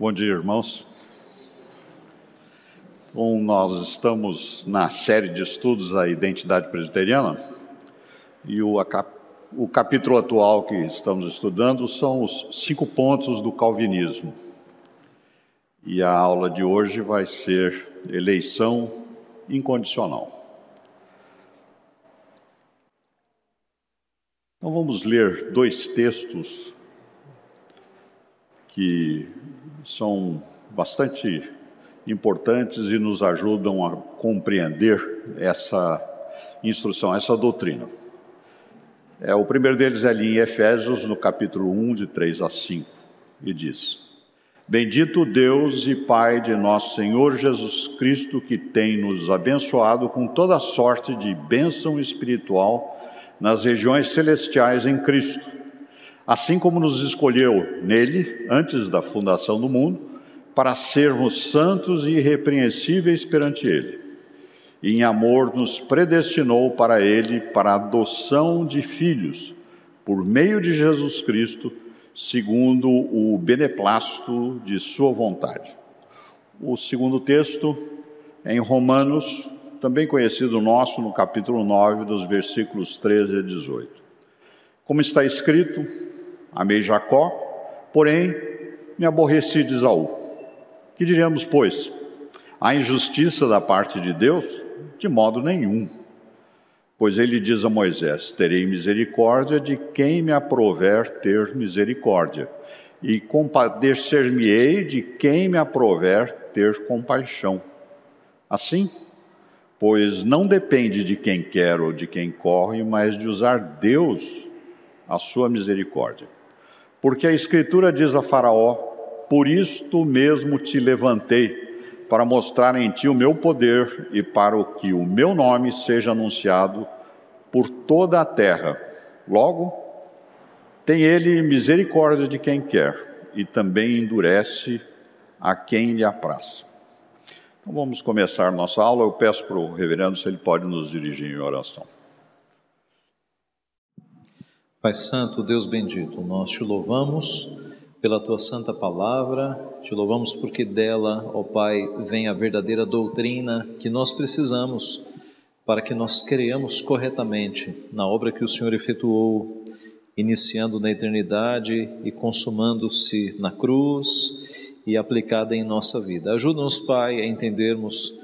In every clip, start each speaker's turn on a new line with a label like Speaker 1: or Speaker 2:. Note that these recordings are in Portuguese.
Speaker 1: Bom dia, irmãos. Bom, nós estamos na série de estudos da identidade presbiteriana e o, o capítulo atual que estamos estudando são os cinco pontos do calvinismo. E a aula de hoje vai ser eleição incondicional. Então vamos ler dois textos que são bastante importantes e nos ajudam a compreender essa instrução, essa doutrina. É, o primeiro deles é ali em Efésios, no capítulo 1, de 3 a 5, e diz: Bendito Deus e Pai de nosso Senhor Jesus Cristo, que tem nos abençoado com toda sorte de bênção espiritual nas regiões celestiais em Cristo assim como nos escolheu nele, antes da fundação do mundo, para sermos santos e irrepreensíveis perante ele. E em amor nos predestinou para ele para a adoção de filhos, por meio de Jesus Cristo, segundo o beneplácito de sua vontade. O segundo texto é em Romanos, também conhecido nosso, no capítulo 9, dos versículos 13 a 18. Como está escrito, Amei Jacó, porém me aborreci de Esaú. Que diríamos, pois? A injustiça da parte de Deus? De modo nenhum. Pois ele diz a Moisés: Terei misericórdia de quem me aprover ter misericórdia, e compadecer-me-ei de quem me aprover ter compaixão. Assim, pois não depende de quem quer ou de quem corre, mas de usar Deus a sua misericórdia. Porque a Escritura diz a Faraó: Por isto mesmo te levantei, para mostrar em ti o meu poder e para que o meu nome seja anunciado por toda a terra. Logo, tem ele misericórdia de quem quer e também endurece a quem lhe apraz. Então vamos começar nossa aula. Eu peço para o reverendo se ele pode nos dirigir em oração.
Speaker 2: Pai Santo, Deus bendito, nós te louvamos pela tua santa palavra, te louvamos porque dela, ó Pai, vem a verdadeira doutrina que nós precisamos para que nós creamos corretamente na obra que o Senhor efetuou, iniciando na eternidade e consumando-se na cruz e aplicada em nossa vida. Ajuda-nos, Pai, a entendermos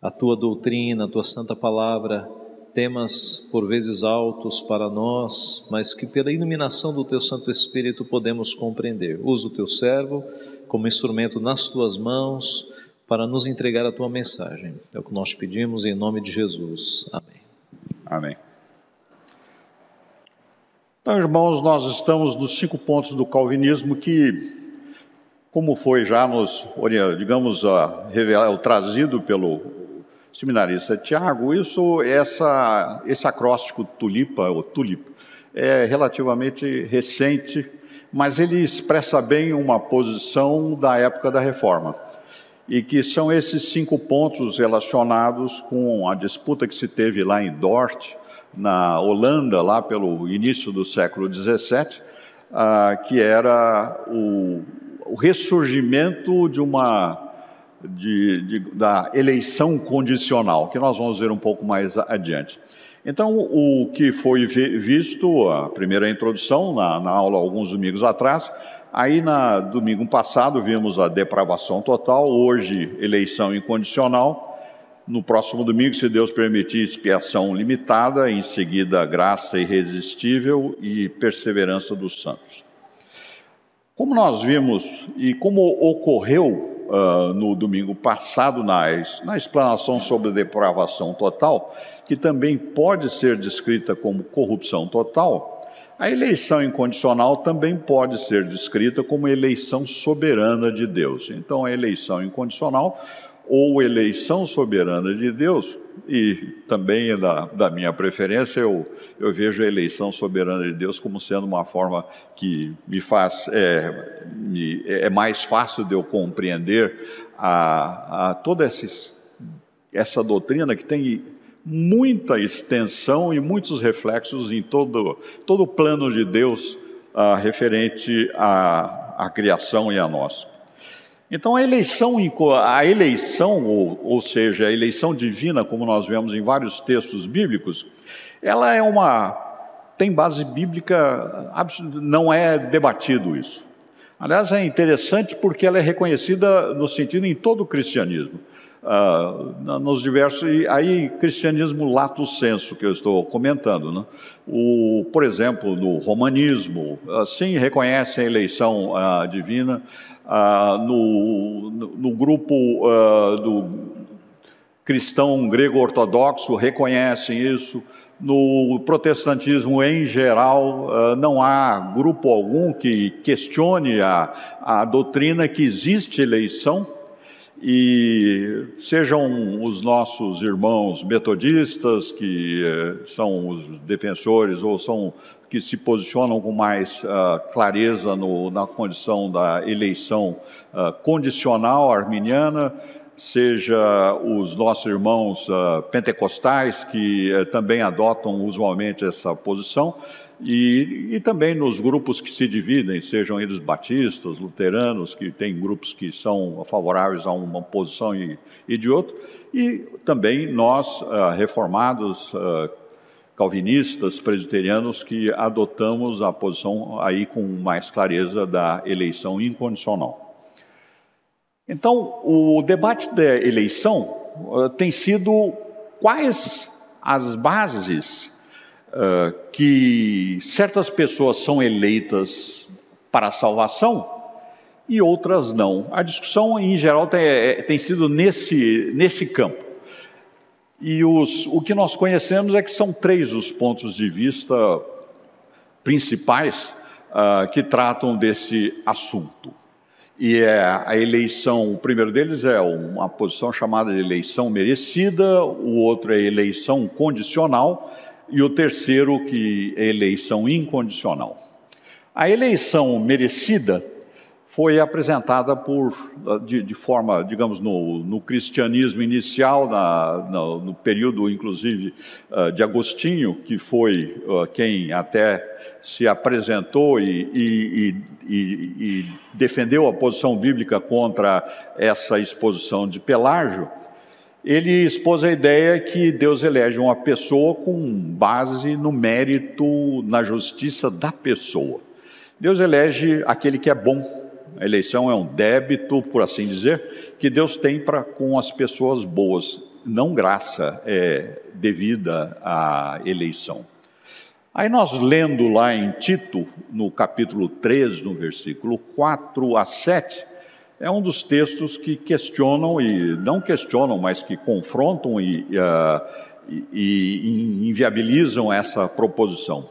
Speaker 2: a tua doutrina, a tua santa palavra temas por vezes altos para nós, mas que pela iluminação do teu Santo Espírito podemos compreender. Usa o teu servo como instrumento nas tuas mãos para nos entregar a tua mensagem. É o que nós pedimos em nome de Jesus. Amém.
Speaker 1: Amém. Então, irmãos, nós estamos nos cinco pontos do calvinismo que, como foi já nos, digamos, revelado, trazido pelo seminarista Tiago, isso, essa, esse acróstico tulipa, ou tulipa, é relativamente recente, mas ele expressa bem uma posição da época da reforma. E que são esses cinco pontos relacionados com a disputa que se teve lá em Dort, na Holanda, lá pelo início do século XVII, ah, que era o, o ressurgimento de uma de, de, da eleição condicional, que nós vamos ver um pouco mais adiante. Então, o que foi visto, a primeira introdução, na, na aula alguns domingos atrás, aí na domingo passado vimos a depravação total, hoje eleição incondicional, no próximo domingo, se Deus permitir, expiação limitada, em seguida graça irresistível e perseverança dos santos. Como nós vimos e como ocorreu uh, no domingo passado na, na explanação sobre depravação total, que também pode ser descrita como corrupção total, a eleição incondicional também pode ser descrita como eleição soberana de Deus. Então, a eleição incondicional ou eleição soberana de Deus, e também da, da minha preferência, eu, eu vejo a eleição soberana de Deus como sendo uma forma que me faz, é, me, é mais fácil de eu compreender a, a toda essa, essa doutrina que tem muita extensão e muitos reflexos em todo, todo o plano de Deus ah, referente à, à criação e a nós. Então a eleição, a eleição ou, ou seja, a eleição divina, como nós vemos em vários textos bíblicos, ela é uma tem base bíblica, não é debatido isso. Aliás, é interessante porque ela é reconhecida no sentido em todo o cristianismo. Uh, nos diversos, aí cristianismo lato senso que eu estou comentando, né? o, por exemplo, no romanismo, uh, sim, reconhece a eleição uh, divina, ah, no, no, no, grupo do cristão grego ortodoxo reconhecem isso, no protestantismo em geral, não há grupo algum que questione a, a doutrina que existe eleição, e sejam os nossos irmãos metodistas, que eh, são os defensores ou são que se posicionam com mais uh, clareza no, na condição da eleição uh, condicional arminiana, seja os nossos irmãos uh, pentecostais, que eh, também adotam usualmente essa posição, e, e, também nos grupos que se dividem, sejam eles batistas, luteranos, que tem grupos que são favoráveis a uma posição e, e de outra, e também nós, uh, reformados, uh, calvinistas, presbiterianos, que adotamos a posição aí com mais clareza da eleição incondicional. Então, o debate da eleição uh, tem sido quais as bases uh, que certas pessoas são eleitas para a salvação e outras não. A discussão, em geral, tem, é, tem sido nesse, nesse campo. E os, o que nós conhecemos é que são três os pontos de vista principais uh, que tratam desse assunto. E é a eleição, o primeiro deles é uma posição chamada de eleição merecida, o outro é eleição condicional, e o terceiro, que é eleição incondicional. A eleição merecida foi apresentada por, de, de forma, digamos, no, no cristianismo inicial, na, no, no, período, inclusive, uh, de Agostinho, que foi uh, quem até se apresentou e, e, e, e, defendeu a posição bíblica contra essa exposição de Pelágio ele expôs a ideia que Deus elege uma pessoa com base no mérito, na justiça da pessoa. Deus elege aquele que é bom. A eleição é um débito, por assim dizer, que Deus tem para com as pessoas boas. Não graça é devida à eleição. Aí nós lendo lá em Tito, no capítulo 3, no versículo 4 a 7, é um dos textos que questionam e não questionam, mas que confrontam e, e, e inviabilizam essa proposição.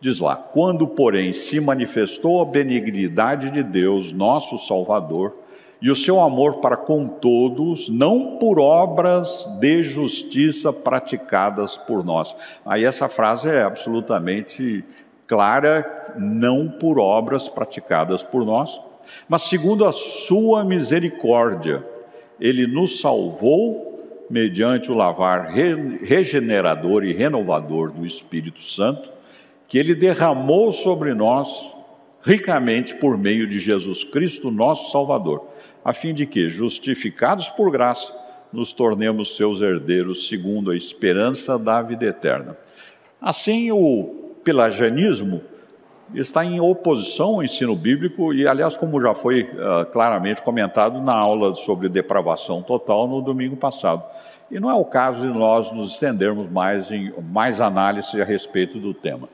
Speaker 1: Diz lá: quando, porém, se manifestou a benignidade de Deus, nosso Salvador, e o seu amor para com todos, não por obras de justiça praticadas por nós. Aí essa frase é absolutamente clara, não por obras praticadas por nós, mas segundo a sua misericórdia, ele nos salvou mediante o lavar regenerador e renovador do Espírito Santo, que ele derramou sobre nós ricamente por meio de Jesus Cristo, nosso Salvador, a fim de que, justificados por graça, nos tornemos seus herdeiros segundo a esperança da vida eterna. Assim, o pelagianismo está em oposição ao ensino bíblico e, aliás, como já foi uh, claramente comentado na aula sobre depravação total no domingo passado. E não é o caso de nós nos estendermos mais em mais análise a respeito do tema.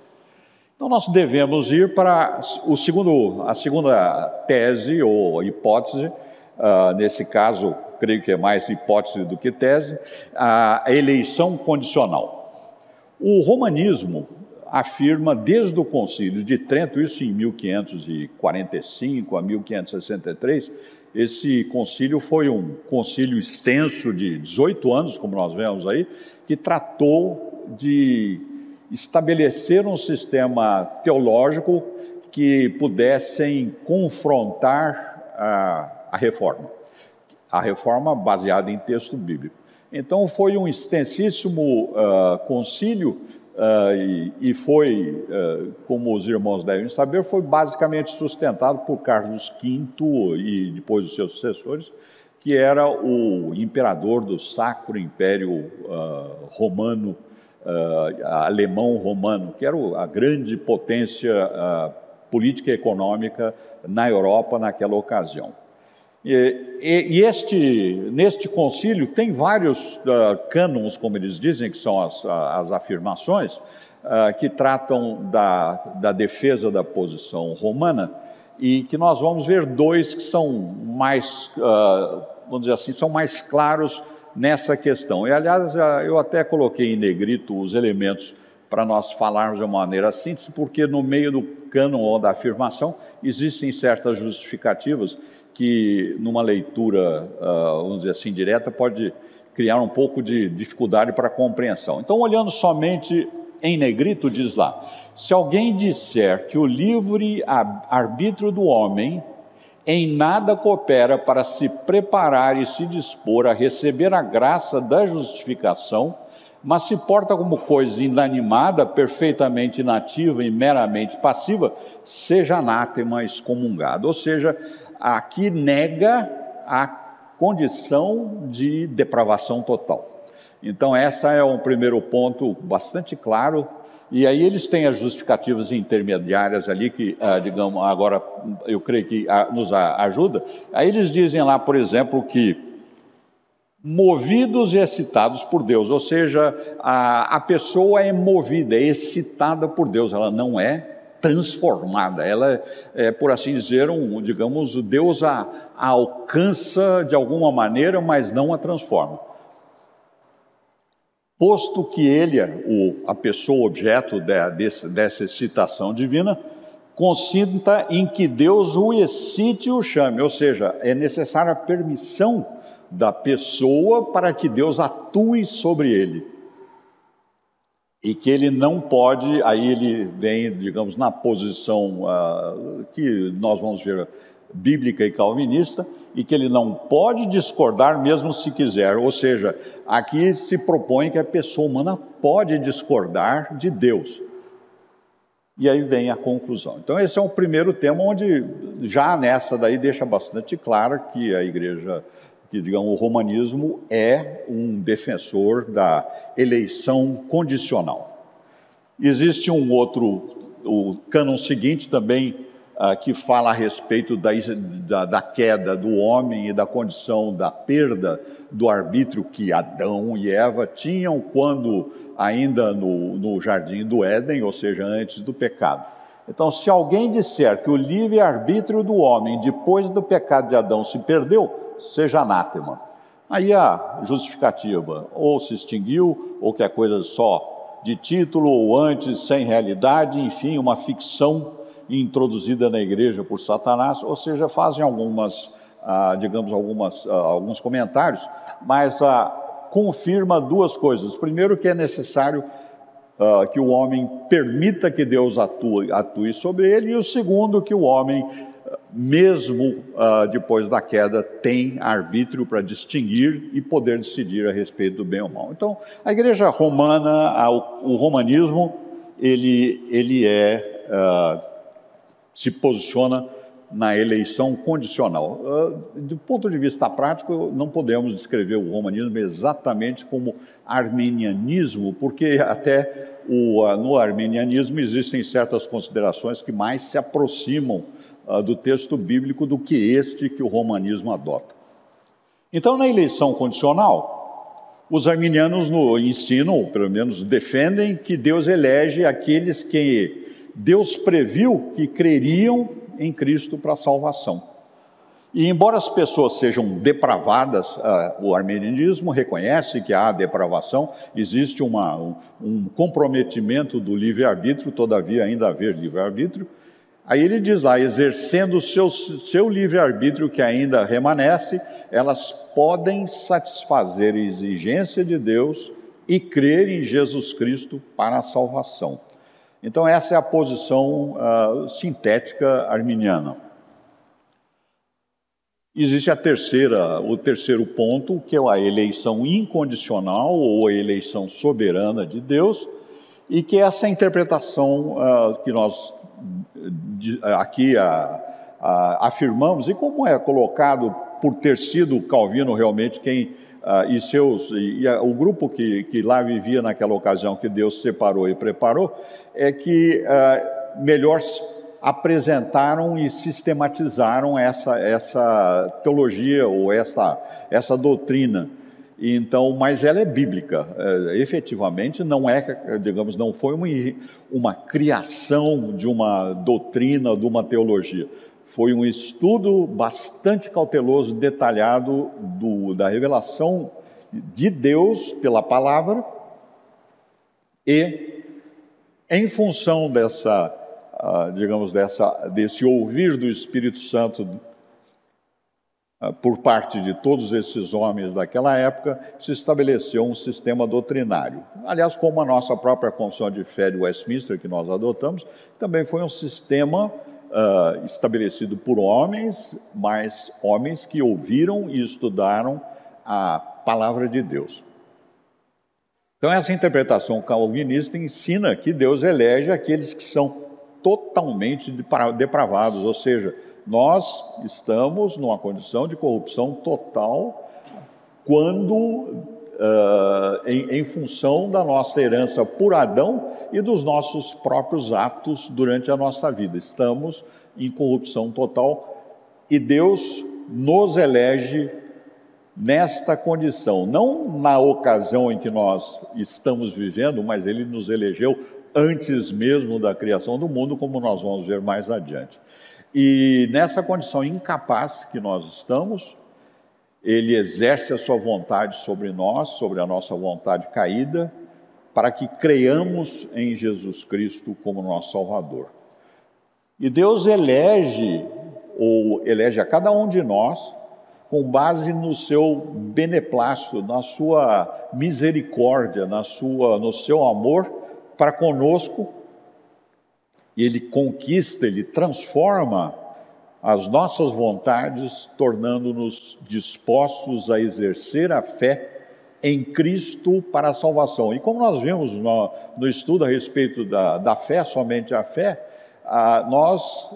Speaker 1: Então, nós devemos ir para o segundo, a segunda tese ou hipótese, uh, nesse caso, creio que é mais hipótese do que tese, a eleição condicional. O romanismo afirma desde o Concílio de Trento, isso em 1545 a 1563, esse concílio foi um concílio extenso de 18 anos, como nós vemos aí, que tratou de estabelecer um sistema teológico que pudessem confrontar a, a reforma. A reforma baseada em texto bíblico. Então, foi um extensíssimo uh, concílio uh, e, e, foi, uh, como os irmãos devem saber, foi basicamente sustentado por Carlos V e depois os seus sucessores, que era o imperador do Sacro Império uh, Romano, alemão romano, que era a grande potência política e econômica na Europa naquela ocasião. E, este, neste concílio tem vários uh, cânons, como eles dizem, que são as, as afirmações, uh, que tratam da, da defesa da posição romana, e que nós vamos ver dois que são mais, uh, vamos dizer assim, são mais claros nessa questão. E, aliás, eu até coloquei em negrito os elementos para nós falarmos de uma maneira síntese, porque no meio do cânon ou da afirmação existem certas justificativas que numa leitura, uh, vamos dizer assim, direta, pode criar um pouco de dificuldade para a compreensão. Então, olhando somente em negrito, diz lá: se alguém disser que o livre arbítrio do homem em nada coopera para se preparar e se dispor a receber a graça da justificação, mas se porta como coisa inanimada, perfeitamente inativa e meramente passiva, seja anátema excomungado. Ou seja, aqui nega a condição de depravação total. Então, essa é um primeiro ponto bastante claro. E aí eles têm as justificativas intermediárias ali, que, ah, digamos, agora eu creio que ah, nos ajuda. Aí eles dizem lá, por exemplo, que movidos e excitados por Deus, ou seja, a, a pessoa é movida, é excitada por Deus, ela não é transformada. Ela é, por assim dizer, um, digamos, Deus a, a alcança de alguma maneira, mas não a transforma. Posto que ele, o, a pessoa objeto de, desse, dessa excitação divina, consinta em que Deus o excite e o chame, ou seja, é necessária a permissão da pessoa para que Deus atue sobre ele e que ele não pode, aí ele vem, digamos, na posição uh, que nós vamos ver bíblica e calvinista, e que ele não pode discordar mesmo se quiser. Ou seja, aqui se propõe que a pessoa humana pode discordar de Deus. E aí vem a conclusão. Então, esse é o primeiro tema, onde já nessa daí deixa bastante claro que a igreja que, digamos, o romanismo é um defensor da eleição condicional. Existe um outro, o cânon seguinte também, uh, que fala a respeito da, da, da, queda do homem e da condição da perda do arbítrio que Adão e Eva tinham quando ainda no, no jardim do Éden, ou seja, antes do pecado. Então, se alguém disser que o livre-arbítrio do homem, depois do pecado de Adão, se perdeu, seja anátema. Aí a justificativa, ou se extinguiu, ou que é coisa só de título, ou antes sem realidade, enfim, uma ficção introduzida na igreja por Satanás, ou seja, fazem algumas, ah, digamos, algumas, ah, alguns comentários, mas ah, confirma duas coisas. Primeiro, que é necessário ah, que o homem permita que Deus atue, atue sobre ele, e o segundo, que o homem mesmo uh, depois da queda, tem arbítrio para distinguir e poder decidir a respeito do bem ou mal. Então, a igreja romana, o romanismo, ele, ele é, uh, se posiciona na eleição condicional. Uh, do ponto de vista prático, não podemos descrever o romanismo exatamente como armenianismo, porque até o, no armenianismo existem certas considerações que mais se aproximam uh, do texto bíblico do que este que o romanismo adota. Então, na eleição condicional, os arminianos no ensinam, ou pelo menos defendem, que Deus elege aqueles que Deus previu que creriam em Cristo para a salvação. E embora as pessoas sejam depravadas, uh, o armenianismo reconhece que há depravação, existe uma, um, um comprometimento do livre-arbítrio, todavia ainda haver livre-arbítrio, Aí ele diz lá: exercendo o seu, seu livre-arbítrio que ainda remanesce, elas podem satisfazer a exigência de Deus e crer em Jesus Cristo para a salvação. Então, essa é a posição uh, sintética arminiana. Existe a terceira, o terceiro ponto, que é a eleição incondicional ou a eleição soberana de Deus, e que essa interpretação uh, que nós aqui uh, afirmamos, e como é colocado por ter sido Calvino realmente quem uh, e seus e, e o grupo que, que lá vivia naquela ocasião que Deus separou e preparou é que uh, melhor apresentaram e sistematizaram essa essa teologia ou essa essa doutrina então, mas ela é bíblica, é, efetivamente não é, digamos, não foi uma, uma criação de uma doutrina, de uma teologia. Foi um estudo bastante cauteloso, detalhado do, da revelação de Deus pela palavra e em função dessa, uh, digamos, dessa, desse ouvir do Espírito Santo por parte de todos esses homens daquela época, se estabeleceu um sistema doutrinário. Aliás, como a nossa própria Confissão de Fé de Westminster, que nós adotamos, também foi um sistema uh, estabelecido por homens, mas homens que ouviram e estudaram a palavra de Deus. Então, essa interpretação calvinista ensina que Deus elege aqueles que são totalmente depravados, ou seja, nós estamos numa condição de corrupção total quando uh, em, em função da nossa herança por Adão e dos nossos próprios atos durante a nossa vida. Estamos em corrupção total e Deus nos elege nesta condição, não na ocasião em que nós estamos vivendo, mas Ele nos elegeu antes mesmo da criação do mundo, como nós vamos ver mais adiante. E nessa condição incapaz que nós estamos, ele exerce a sua vontade sobre nós, sobre a nossa vontade caída, para que creiamos em Jesus Cristo como nosso Salvador. E Deus elege, ou elege a cada um de nós, com base no seu beneplácito, na sua misericórdia, na sua, no seu amor para conosco, e ele conquista, ele transforma as nossas vontades, tornando-nos dispostos a exercer a fé em Cristo para a salvação. E como nós vimos no, no estudo a respeito da, da fé, somente a fé, a, nós,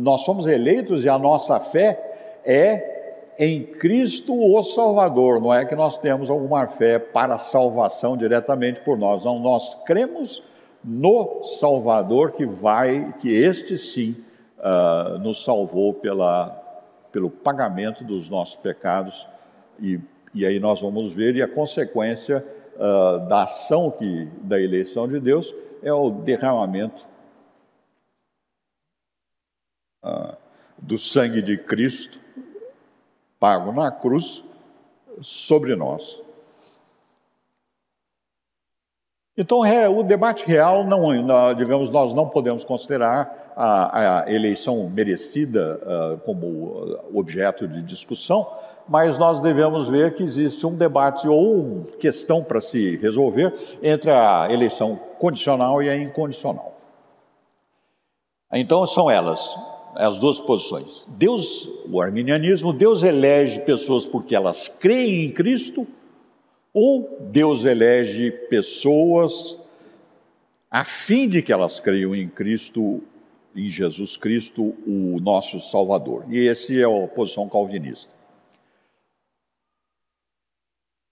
Speaker 1: nós somos eleitos e a nossa fé é em Cristo o Salvador. Não é que nós temos alguma fé para a salvação diretamente por nós. Não, nós cremos no Salvador que vai, que este sim uh, nos salvou pela, pelo pagamento dos nossos pecados, e, e aí nós vamos ver, e a consequência uh, da ação que, da eleição de Deus é o derramamento uh, do sangue de Cristo, pago na cruz, sobre nós. Então, é, o debate real, não, digamos, nós não podemos considerar a, a eleição merecida uh, como objeto de discussão, mas nós devemos ver que existe um debate ou questão para se resolver entre a eleição condicional e a incondicional. Então são elas, as duas posições. Deus, o arminianismo, Deus elege pessoas porque elas creem em Cristo, ou Deus elege pessoas a fim de que elas creiam em Cristo em Jesus Cristo, o nosso Salvador. E essa é a posição calvinista.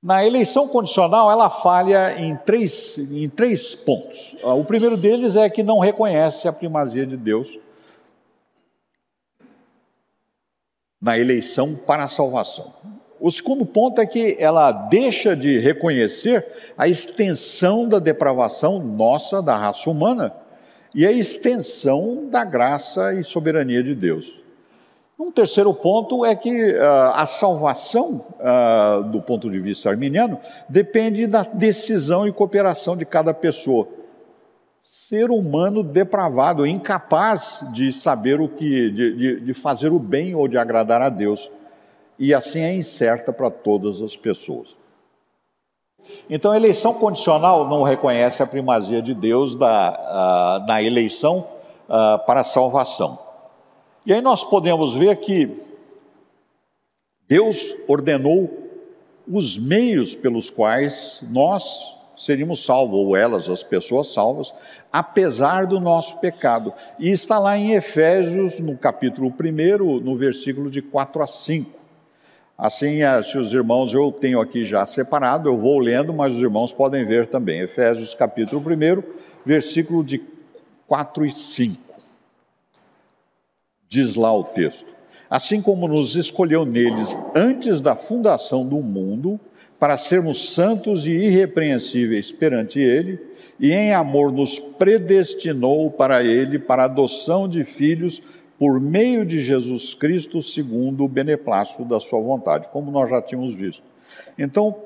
Speaker 1: Na eleição condicional, ela falha em três, em três pontos. Ah, o primeiro deles é que não reconhece a primazia de Deus na eleição para a salvação. O segundo ponto é que ela deixa de reconhecer a extensão da depravação nossa, da raça humana, e a extensão da graça e soberania de Deus. Um terceiro ponto é que uh, a salvação, uh, do ponto de vista arminiano, depende da decisão e cooperação de cada pessoa. Ser humano depravado, incapaz de saber o que, de, de, de fazer o bem ou de agradar a Deus. E assim é incerta para todas as pessoas. Então, a eleição condicional não reconhece a primazia de Deus da, uh, na eleição uh, para a salvação. E aí nós podemos ver que Deus ordenou os meios pelos quais nós seríamos salvos, ou elas, as pessoas salvas, apesar do nosso pecado. E está lá em Efésios, no capítulo 1, no versículo de 4 a 5. Assim, eh, se os irmãos, eu tenho aqui já separado, eu vou lendo, mas os irmãos podem ver também. Efésios capítulo 1, versículo de 4 e 5. Diz lá o texto: Assim como nos escolheu neles antes da fundação do mundo, para sermos santos e irrepreensíveis perante Ele, e em amor nos predestinou para Ele, para a adoção de filhos por meio de Jesus Cristo, segundo o beneplácito da Sua vontade, como nós já tínhamos visto. Então,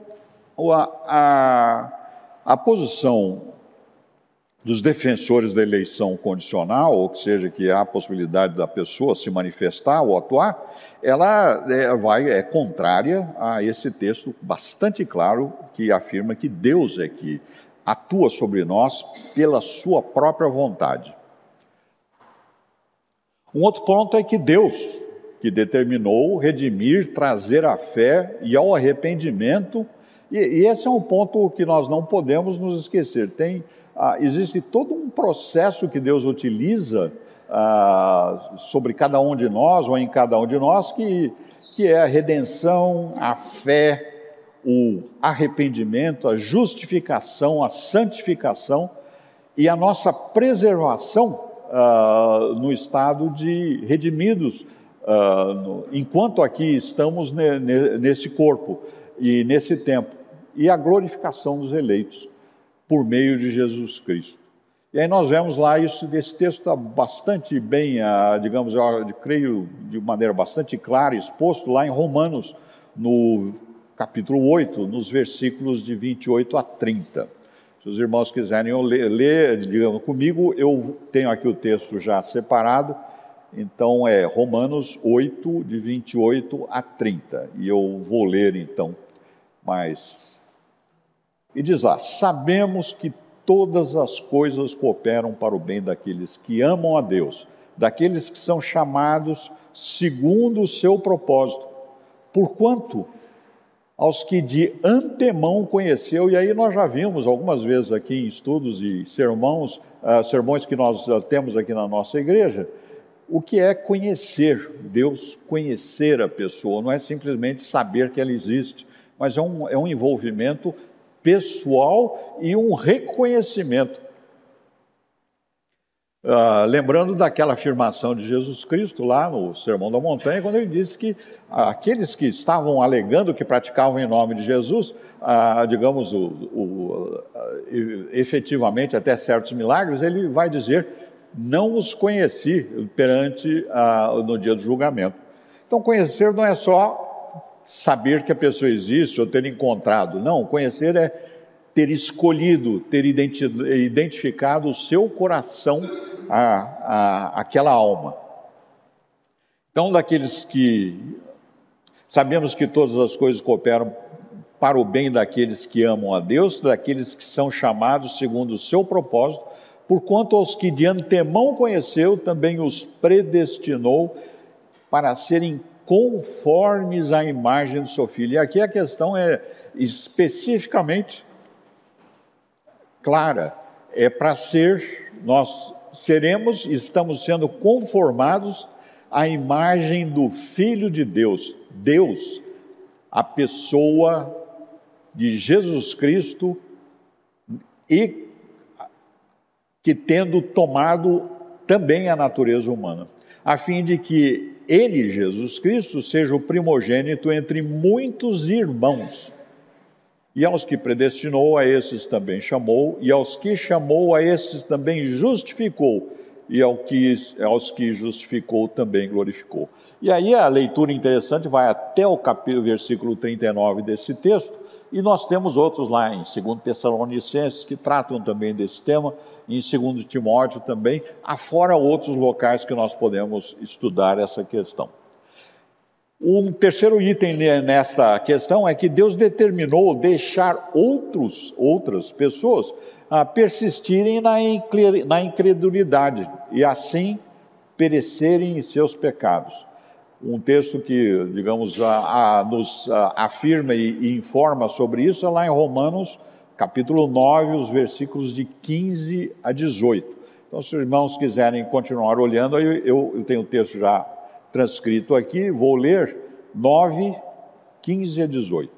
Speaker 1: a, a, a posição dos defensores da eleição condicional, ou que seja, que há a possibilidade da pessoa se manifestar ou atuar, ela é, vai, é contrária a esse texto bastante claro que afirma que Deus é que atua sobre nós pela sua própria vontade. Um outro ponto é que Deus, que determinou redimir, trazer a fé e ao arrependimento, e, e esse é um ponto que nós não podemos nos esquecer. Tem ah, existe todo um processo que Deus utiliza ah, sobre cada um de nós, ou em cada um de nós, que, que é a redenção, a fé, o arrependimento, a justificação, a santificação e a nossa preservação ah, no estado de redimidos, ah, no, enquanto aqui estamos ne, ne, nesse corpo e nesse tempo, e a glorificação dos eleitos por meio de Jesus Cristo. E aí nós vemos lá isso, esse texto está bastante bem, ah, digamos, eu creio de maneira bastante clara, exposto lá em Romanos, no capítulo 8, nos versículos de 28 a 30. Se os irmãos quiserem ler, ler digamos, comigo, eu tenho aqui o texto já separado, então é Romanos 8, de 28 a 30. E eu vou ler então, mas e diz lá: Sabemos que todas as coisas cooperam para o bem daqueles que amam a Deus, daqueles que são chamados segundo o seu propósito. Porquanto aos que de antemão conheceu, e aí nós já vimos algumas vezes aqui em estudos e sermões, uh, sermões que nós uh, temos aqui na nossa igreja, o que é conhecer Deus, conhecer a pessoa, não é simplesmente saber que ela existe, mas é um, é um envolvimento pessoal e um reconhecimento. Ah, lembrando daquela afirmação de Jesus Cristo lá no Sermão da Montanha, quando ele disse que aqueles que estavam alegando que praticavam em nome de Jesus, ah, digamos, o, o, efetivamente até certos milagres, ele vai dizer: Não os conheci perante ah, no dia do julgamento. Então, conhecer não é só saber que a pessoa existe ou ter encontrado. Não, conhecer é ter escolhido, ter identificado o seu coração a, a, aquela alma. Então, daqueles que sabemos que todas as coisas cooperam para o bem daqueles que amam a Deus, daqueles que são chamados segundo o seu propósito, porquanto aos que de antemão conheceu, também os predestinou para serem conformes à imagem do seu filho. E aqui a questão é especificamente clara, é para ser, nós seremos, estamos sendo conformados à imagem do Filho de Deus, Deus, a pessoa de Jesus Cristo e que tendo tomado também a natureza humana, a fim de que ele, Jesus Cristo, seja o primogênito entre muitos irmãos. E aos que predestinou, a esses também chamou, e aos que chamou, a esses também justificou, e ao que, aos que justificou também glorificou. E aí a leitura interessante vai até o capítulo, versículo 39 desse texto, e nós temos outros lá em 2 Tessalonicenses que tratam também desse tema, em 2 Timóteo também, afora outros locais que nós podemos estudar essa questão. Um terceiro item nesta questão é que Deus determinou deixar outros, outras pessoas a persistirem na incredulidade e assim perecerem em seus pecados. Um texto que, digamos, a, a, nos a, afirma e, e informa sobre isso é lá em Romanos capítulo 9, os versículos de 15 a 18. Então, se os irmãos quiserem continuar olhando, eu, eu tenho o texto já transcrito aqui, vou ler 9, 15 a 18.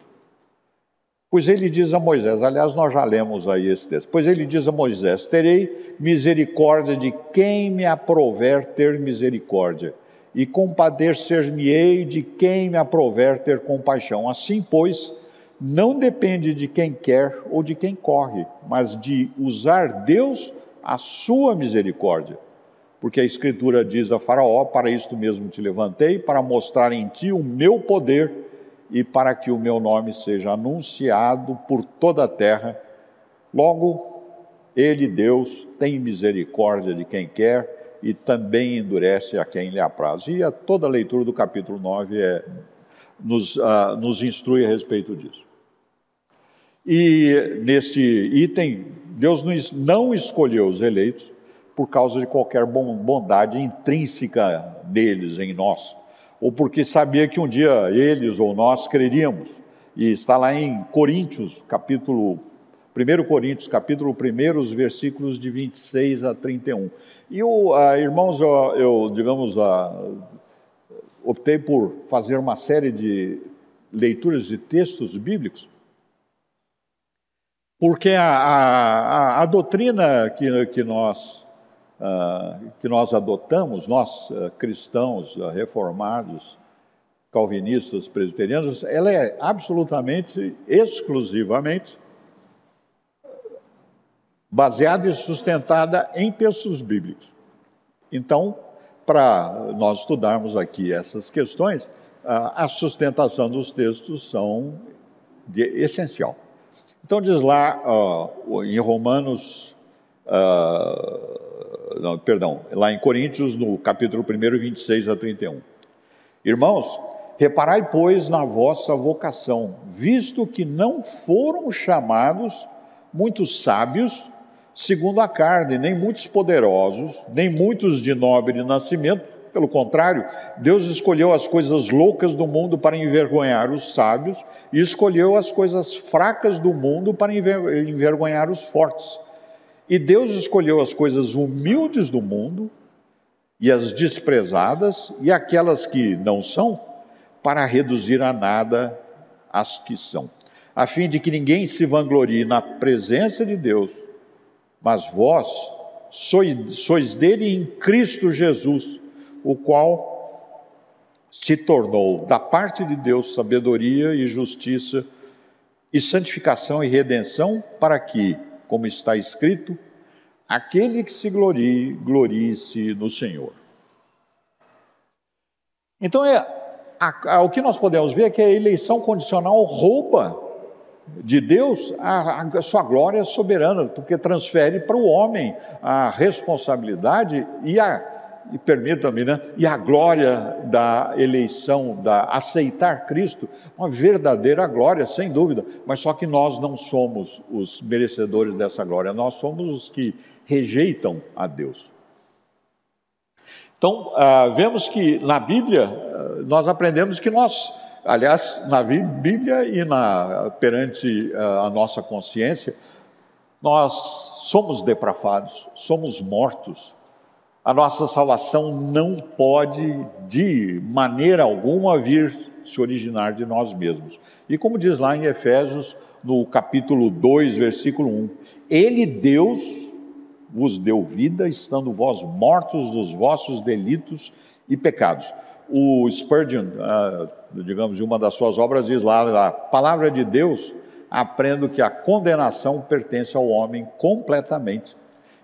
Speaker 1: Pois ele diz a Moisés, aliás, nós já lemos aí esse texto. Pois ele diz a Moisés: Terei misericórdia de quem me aprover ter misericórdia, e compadecer-me-ei de quem me aprover ter compaixão. Assim, pois, não depende de quem quer ou de quem corre, mas de usar Deus a sua misericórdia. Porque a Escritura diz a Faraó: Para isto mesmo te levantei, para mostrar em ti o meu poder e para que o meu nome seja anunciado por toda a terra. Logo, ele, Deus, tem misericórdia de quem quer e também endurece a quem lhe apraz. E a toda a leitura do capítulo 9 é, nos, uh, nos instrui a respeito disso. E neste item, Deus não escolheu os eleitos por causa de qualquer bondade intrínseca deles, em nós ou porque sabia que um dia eles ou nós creríamos. E está lá em Coríntios, capítulo 1 Coríntios, capítulo 1, os versículos de 26 a 31. E, eu, ah, irmãos, eu, eu digamos, ah, optei por fazer uma série de leituras de textos bíblicos, porque a, a, a doutrina que, que nós uh, que nós adotamos, nós uh, cristãos uh, reformados, calvinistas, presbiterianos, ela é absolutamente, exclusivamente baseada e sustentada em textos bíblicos. Então, para nós estudarmos aqui essas questões, a sustentação dos textos são de, essencial. Então diz lá em Romanos uh, não, perdão, lá em Coríntios, no capítulo 1, 26 a 31. Irmãos, reparai, pois, na vossa vocação, visto que não foram chamados muitos sábios, segundo a carne, nem muitos poderosos, nem muitos de nobre nascimento, pelo contrário, Deus escolheu as coisas loucas do mundo para envergonhar os sábios e escolheu as coisas fracas do mundo para envergonhar os fortes. E Deus escolheu as coisas humildes do mundo e as desprezadas e aquelas que não são, para reduzir a nada as que são, a fim de que ninguém se vanglorie na presença de Deus, mas vós sois, sois dele em Cristo Jesus, o qual se tornou da parte de Deus sabedoria e justiça e santificação e redenção, para que como está escrito: aquele que se glorie, glorie-se no Senhor. Então, é, a, a, o que nós podemos ver é que a eleição condicional rouba de Deus a, a sua glória soberana, porque transfere para o homem a responsabilidade e a e permita-me, né? E a glória da eleição, da aceitar Cristo, uma verdadeira glória, sem dúvida, mas só que nós não somos os merecedores dessa glória, nós somos os que rejeitam a Deus. Então, ah, vemos que na Bíblia, ah, nós aprendemos que nós, aliás, na Bíblia e na, perante ah, a nossa consciência, nós somos depravados, somos mortos, a nossa salvação não pode, de maneira alguma, vir se originar de nós mesmos. E como diz lá em Efésios, no capítulo 2, versículo 1, Ele, Deus, vos deu vida, estando vós mortos dos vossos delitos e pecados. O Spurgeon, ah, digamos, de uma das suas obras, diz lá, a palavra de Deus, aprendo que a condenação pertence ao homem completamente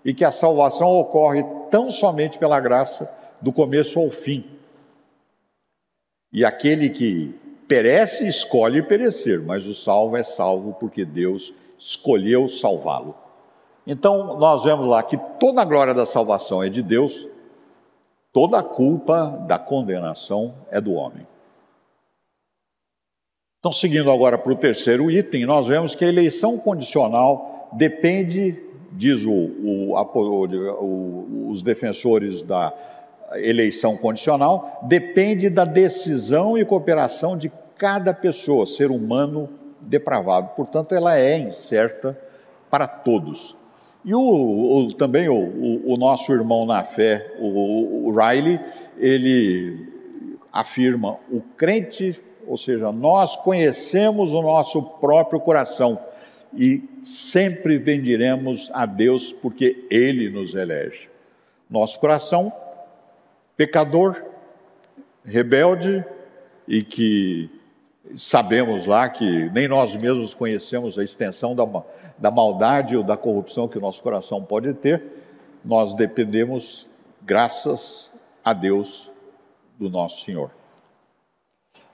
Speaker 1: e que a salvação ocorre tão somente pela graça, do começo ao fim. E aquele que perece, escolhe perecer, mas o salvo é salvo porque Deus escolheu salvá-lo. Então, nós vemos lá que toda a glória da salvação é de Deus, toda a culpa da condenação é do homem. Então, seguindo agora para o terceiro item, nós vemos que a eleição condicional depende diz o, o, os defensores da eleição condicional, depende da decisão e cooperação de cada pessoa, ser humano depravado. Portanto, ela é incerta para todos. E o, o também o, o, nosso irmão na fé, o, o Riley, ele afirma: o crente, ou seja, nós conhecemos o nosso próprio coração e sempre bendiremos a Deus porque Ele nos elege. Nosso coração, pecador, rebelde e que sabemos lá que nem nós mesmos conhecemos a extensão da, da maldade ou da corrupção que o nosso coração pode ter, nós dependemos, graças a Deus, do nosso Senhor.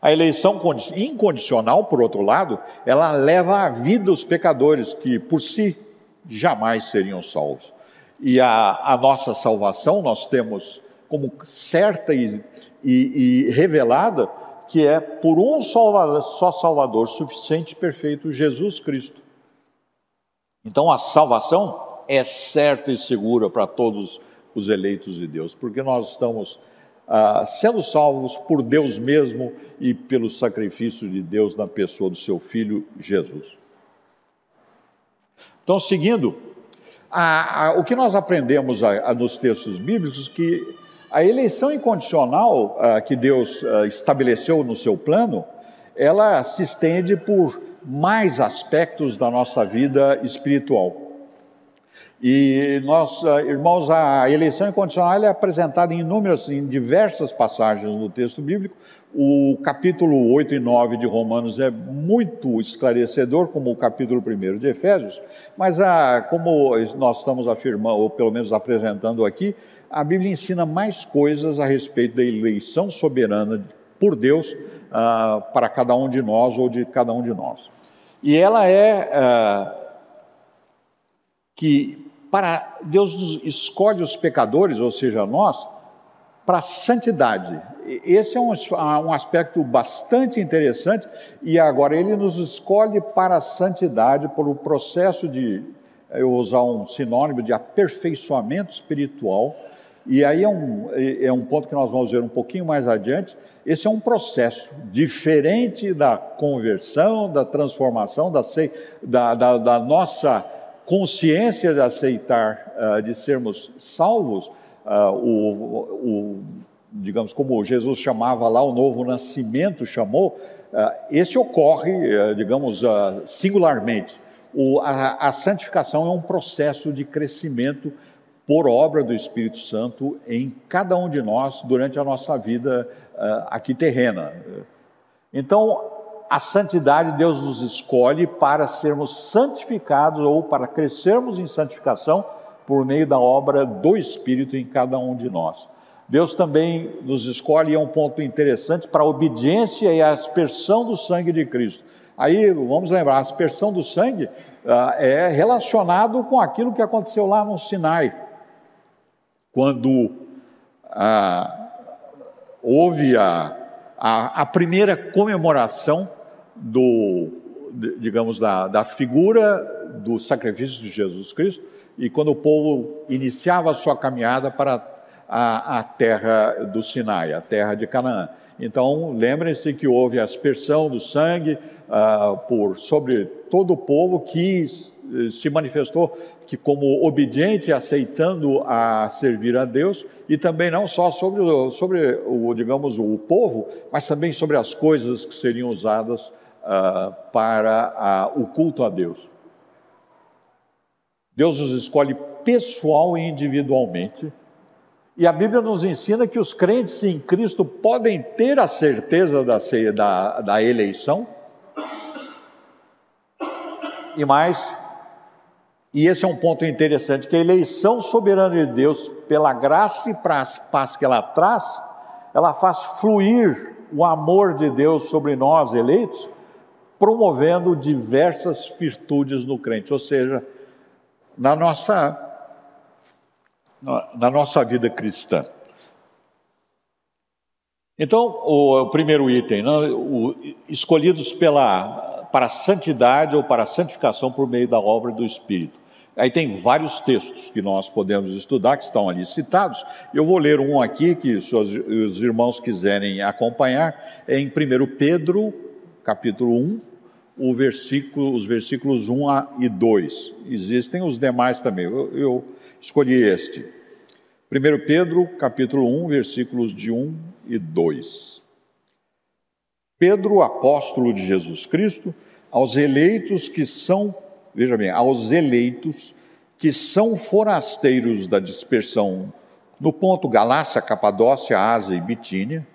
Speaker 1: A eleição incondicional, por outro lado, ela leva à vida os pecadores que por si jamais seriam salvos. E a, a nossa salvação nós temos como certa e, e, e revelada que é por um só Salvador suficiente e perfeito, Jesus Cristo. Então a salvação é certa e segura para todos os eleitos de Deus, porque nós estamos ah, sendo salvos por Deus mesmo e pelo sacrifício de Deus na pessoa do seu Filho Jesus. Então, seguindo, a, a, o que nós aprendemos a, nos textos bíblicos que a eleição incondicional ah, que Deus ah, estabeleceu no seu plano, ela se estende por mais aspectos da nossa vida espiritual. E nós, ah, irmãos, a eleição incondicional é apresentada em inúmeras, em diversas passagens no texto bíblico. O capítulo 8 e 9 de Romanos é muito esclarecedor, como o capítulo 1 de Efésios, mas a, como nós estamos afirmando, ou pelo menos apresentando aqui, a Bíblia ensina mais coisas a respeito da eleição soberana por Deus uh, para cada um de nós ou de cada um de nós. E ela é uh, que para Deus escolhe os pecadores, ou seja, nós, para a santidade. Esse é um, um, aspecto bastante interessante, e agora ele nos escolhe para a santidade, por o processo de, eu usar um sinônimo de aperfeiçoamento espiritual, e aí é um, é um ponto que nós vamos ver um pouquinho mais adiante. Esse é um processo diferente da conversão, da transformação, da, da, da, da nossa consciência de aceitar, uh, de sermos salvos, uh, o, o, digamos, como Jesus chamava lá, o novo nascimento chamou, uh, esse ocorre, digamos, singularmente. O, a, a santificação é um processo de crescimento por obra do Espírito Santo em cada um de nós durante a nossa vida aqui terrena. Então, a santidade Deus nos escolhe para sermos santificados ou para crescermos em santificação por meio da obra do Espírito em cada um de nós. Deus também nos escolhe, é um ponto interessante, para a obediência e a aspersão do sangue de Cristo. Aí, vamos lembrar, a aspersão do sangue uh, é relacionado com aquilo que aconteceu lá no Sinai, quando uh, houve a, a, a primeira comemoração do, digamos, da, da figura do sacrifício de Jesus Cristo, e quando o povo iniciava a sua caminhada para a, a terra do Sinai, a terra de Canaã. Então, lembrem-se que houve a aspersão do sangue uh, por sobre todo o povo que se manifestou que como obediente, aceitando a servir a Deus, e também não só sobre, sobre o, digamos, o povo, mas também sobre as coisas que seriam usadas uh, para uh, o culto a Deus. Deus os escolhe pessoal e individualmente, e a Bíblia nos ensina que os crentes em Cristo podem ter a certeza da, da, da eleição, e mais, e esse é um ponto interessante, que a eleição soberana de Deus, pela graça e paz que ela traz, ela faz fluir o amor de Deus sobre nós eleitos, promovendo diversas virtudes no crente, ou seja, na nossa, na nossa vida cristã. Então, o, o primeiro item, né, o, escolhidos pela, para a santidade ou para a santificação por meio da obra do Espírito. Aí tem vários textos que nós podemos estudar, que estão ali citados. Eu vou ler um aqui, que se os irmãos quiserem acompanhar, é em 1 Pedro, capítulo 1, versículo, os versículos 1 e 2. Existem os demais também. Eu, eu escolhi este. 1 Pedro, capítulo 1, versículos de 1 e 2. Pedro, apóstolo de Jesus Cristo, aos eleitos que são, veja bem, aos eleitos que são forasteiros da dispersão no ponto Galácia, Capadócia, Ásia e Bitínia,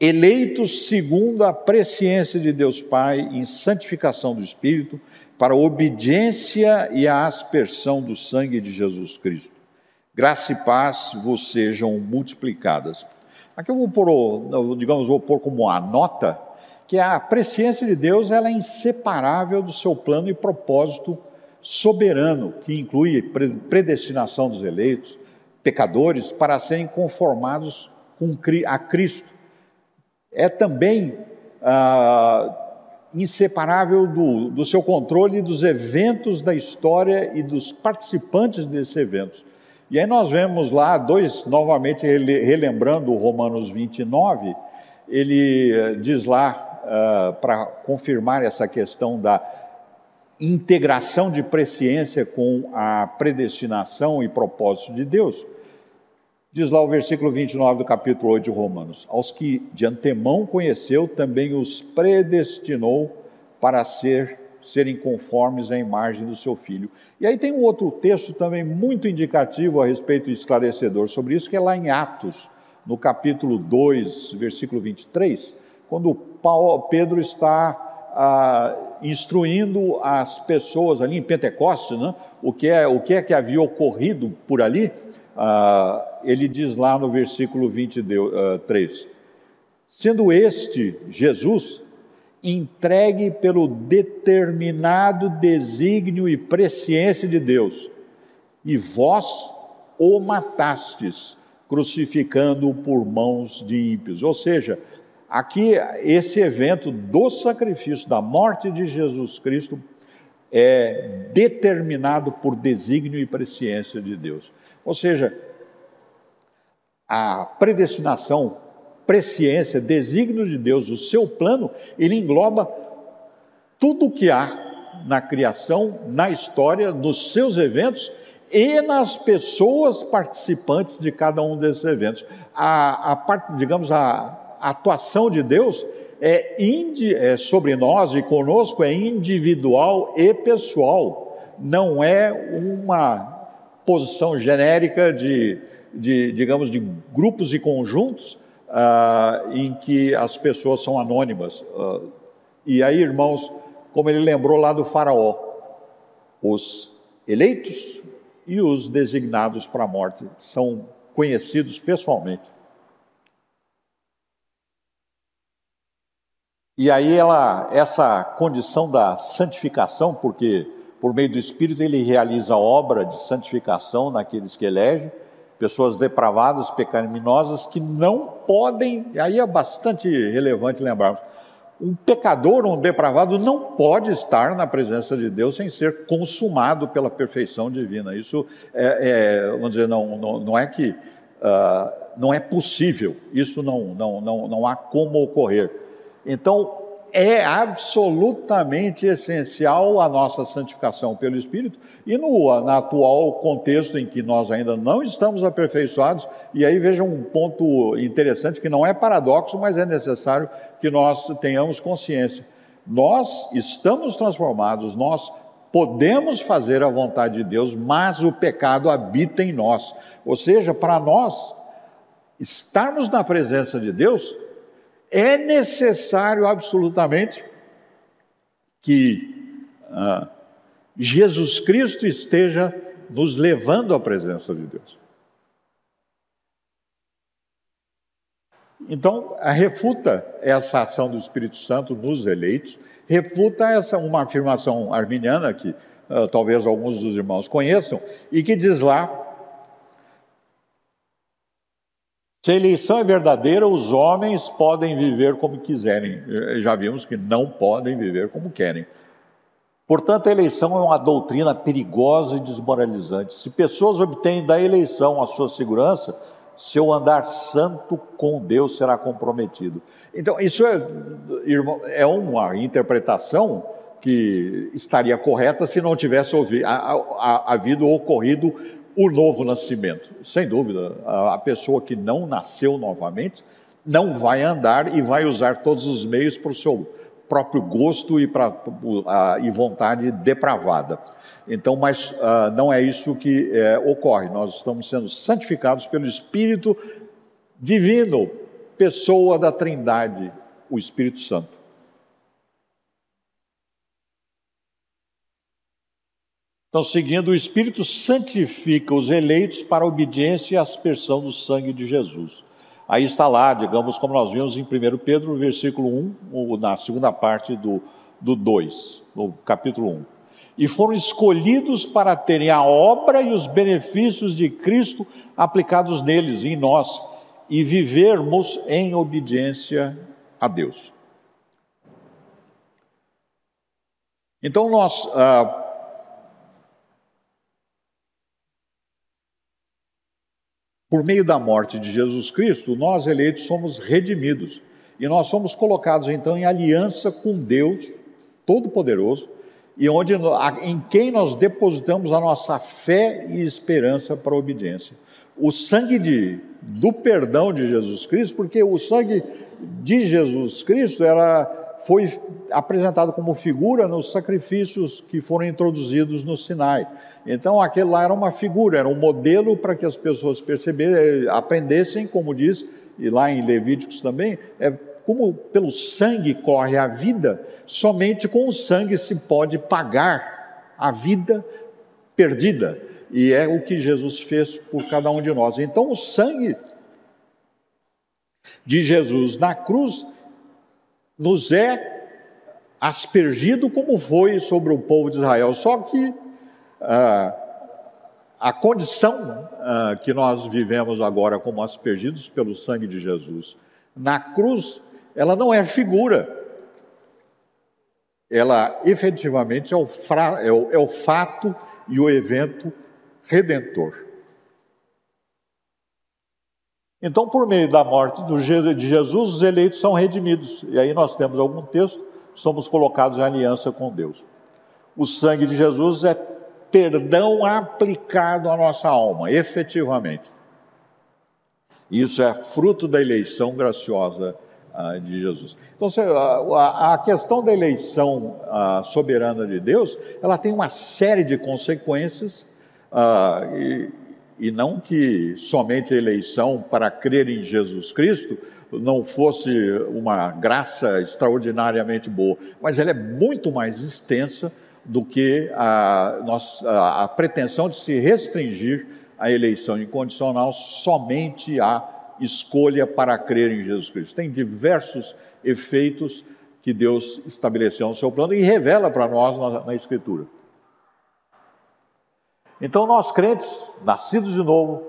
Speaker 1: eleitos segundo a presciência de Deus Pai em santificação do Espírito, para a obediência e a aspersão do sangue de Jesus Cristo. Graça e paz vos sejam multiplicadas. Aqui eu vou pôr, digamos, vou pôr como a nota que a presciência de Deus ela é inseparável do seu plano e propósito soberano, que inclui predestinação dos eleitos, pecadores, para serem conformados com, a Cristo. É também ah, inseparável do, do seu controle dos eventos da história e dos participantes desses eventos. E aí nós vemos lá dois, novamente relembrando o Romanos 29, ele eh, diz lá, uh, para confirmar essa questão da integração de presciência com a predestinação e propósito de Deus. Diz lá o versículo 29 do capítulo 8 de Romanos: Aos que de antemão conheceu, também os predestinou para ser, serem conformes à imagem do seu filho. E aí tem um outro texto também muito indicativo a respeito e esclarecedor sobre isso, que é lá em Atos, no capítulo 2, versículo 23, quando Paulo, Pedro está ah, instruindo as pessoas ali em Pentecostes, né, o, que é, o que é que havia ocorrido por ali, ah, ele diz lá no versículo 23: ah, Sendo este Jesus entregue pelo determinado desígnio e presciência de Deus, e vós o matastes, crucificando-o por mãos de ímpios. Ou seja, Aqui, esse evento do sacrifício, da morte de Jesus Cristo, é determinado por desígnio e presciência de Deus. Ou seja, a predestinação, presciência, desígnio de Deus, o seu plano, ele engloba tudo o que há na criação, na história, nos seus eventos e nas pessoas participantes de cada um desses eventos. A, a digamos, a, a atuação de Deus é, indi, é sobre nós e conosco é individual e pessoal, não é uma posição genérica de, de digamos, de grupos e conjuntos ah, em que as pessoas são anônimas. Ah, e aí, irmãos, como ele lembrou lá do Faraó, os eleitos e os designados para a morte são conhecidos pessoalmente. E aí ela, essa condição da santificação, porque por meio do Espírito ele realiza a obra de santificação naqueles que elege, pessoas depravadas, pecaminosas, que não podem, e aí é bastante relevante lembrarmos, um pecador, um depravado, não pode estar na presença de Deus sem ser consumado pela perfeição divina. Isso é, é vamos dizer, não, não, não é que uh, não é possível, isso não, não, não, não há como ocorrer. Então, é absolutamente essencial a nossa santificação pelo Espírito e no, atual contexto em que nós ainda não estamos aperfeiçoados, e aí veja um ponto interessante que não é paradoxo, mas é necessário que nós tenhamos consciência. Nós estamos transformados, nós podemos fazer a vontade de Deus, mas o pecado habita em nós. Ou seja, para nós estarmos na presença de Deus, é necessário absolutamente que ah, Jesus Cristo esteja nos levando à presença de Deus. Então, refuta essa ação do Espírito Santo nos eleitos, refuta essa uma afirmação arminiana que uh, talvez alguns dos irmãos conheçam e que diz lá Se a eleição é verdadeira, os homens podem viver como quiserem. Já vimos que não podem viver como querem. Portanto, a eleição é uma doutrina perigosa e desmoralizante. Se pessoas obtêm da eleição a sua segurança, seu andar santo com Deus será comprometido. Então, isso é, irmão, é uma interpretação que estaria correta se não tivesse havido ocorrido o novo nascimento. Sem dúvida, a pessoa que não nasceu novamente não vai andar e vai usar todos os meios para o seu próprio gosto e, para, e vontade depravada. Então, mas uh, não é isso que é, ocorre. Nós estamos sendo santificados pelo Espírito Divino, pessoa da Trindade, o Espírito Santo. Então, seguindo, o Espírito santifica os eleitos para a obediência e aspersão do sangue de Jesus. Aí está lá, digamos, como nós vimos em 1 Pedro, versículo 1, na segunda parte do, do 2, no capítulo 1. E foram escolhidos para terem a obra e os benefícios de Cristo aplicados neles, em nós, e vivermos em obediência a Deus. Então, nós. Ah, Por meio da morte de Jesus Cristo, nós eleitos somos redimidos e nós somos colocados então em aliança com Deus Todo-Poderoso e onde em quem nós depositamos a nossa fé e esperança para a obediência. O sangue de, do perdão de Jesus Cristo, porque o sangue de Jesus Cristo era, foi apresentado como figura nos sacrifícios que foram introduzidos no Sinai. Então, aquele lá era uma figura, era um modelo para que as pessoas percebessem, aprendessem, como diz, e lá em Levíticos também, é como pelo sangue corre a vida, somente com o sangue se pode pagar a vida perdida. E é o que Jesus fez por cada um de nós. Então, o sangue de Jesus na cruz nos é aspergido como foi sobre o povo de Israel. Só que a condição ah, que nós vivemos agora como aspergidos pelo sangue de Jesus na cruz, ela não é figura. Ela efetivamente é o, fra, é o, é o fato e o evento redentor. Então, por meio da morte de Jesus, os eleitos são redimidos. E aí nós temos algum texto, somos colocados em aliança com Deus. O sangue de Jesus é perdão aplicado à nossa alma, efetivamente. Isso é fruto da eleição graciosa ah, de Jesus. Então, a, a, questão da eleição ah, soberana de Deus, ela tem uma série de consequências, ah, e, e não que somente a eleição para crer em Jesus Cristo não fosse uma graça extraordinariamente boa, mas ela é muito mais extensa do que a, a, a pretensão de se restringir a eleição incondicional somente à escolha para crer em Jesus Cristo. Tem diversos efeitos que Deus estabeleceu no seu plano e revela para nós na, na Escritura. Então, nós crentes, nascidos de novo,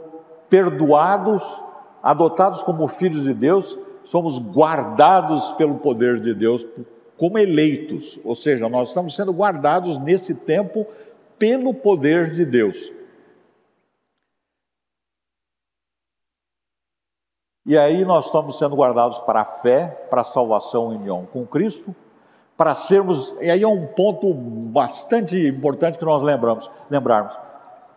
Speaker 1: perdoados, adotados como filhos de Deus, somos guardados pelo poder de Deus como eleitos, ou seja, nós estamos sendo guardados nesse tempo pelo poder de Deus. E aí nós estamos sendo guardados para a fé, para a salvação em união com Cristo, para sermos, e aí é um ponto bastante importante que nós lembramos, lembrarmos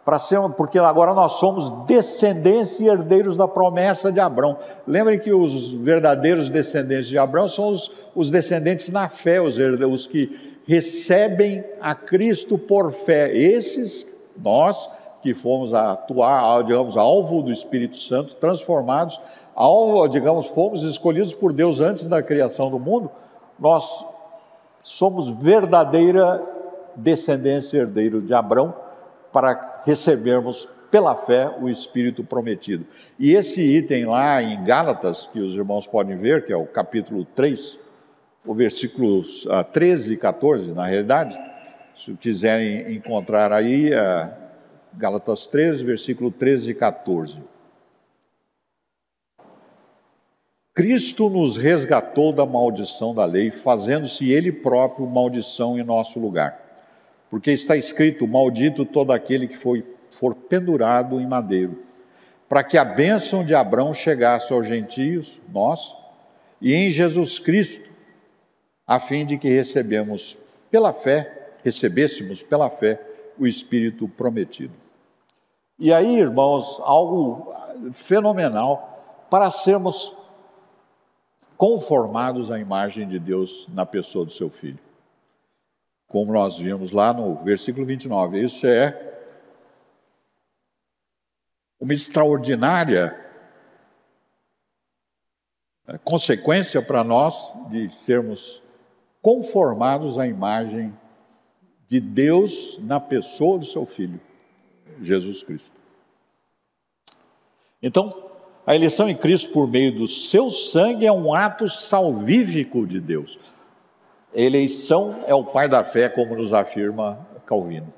Speaker 1: para ser, porque agora nós somos descendentes e herdeiros da promessa de Abraão. Lembrem que os verdadeiros descendentes de Abraão são os, os descendentes na fé, os, que recebem a Cristo por fé. Esses, nós que fomos atuar, digamos, alvo do Espírito Santo, transformados, alvo, digamos, fomos escolhidos por Deus antes da criação do mundo, nós somos verdadeira descendência herdeiro de Abraão para recebermos pela fé o Espírito prometido. E esse item lá em Gálatas, que os irmãos podem ver, que é o capítulo 3, o versículos 13 ah, e 14, na realidade, se quiserem encontrar aí, ah, Gálatas 3, versículo 13 e 14. Cristo nos resgatou da maldição da lei, fazendo-se Ele próprio maldição em nosso lugar porque está escrito: Maldito todo aquele que foi, for pendurado em madeiro, para que a bênção de Abraão chegasse aos gentios, nós, e em Jesus Cristo, a fim de que recebemos pela fé, recebêssemos pela fé o Espírito prometido. E aí, irmãos, algo fenomenal para sermos conformados à imagem de Deus na pessoa do seu filho. Como nós vimos lá no versículo 29, isso é uma extraordinária é, consequência para nós de sermos conformados à imagem de Deus na pessoa do seu Filho, Jesus Cristo. Então, a eleição em Cristo por meio do seu sangue é um ato salvífico de Deus. Eleição é o pai da fé, como nos afirma Calvino.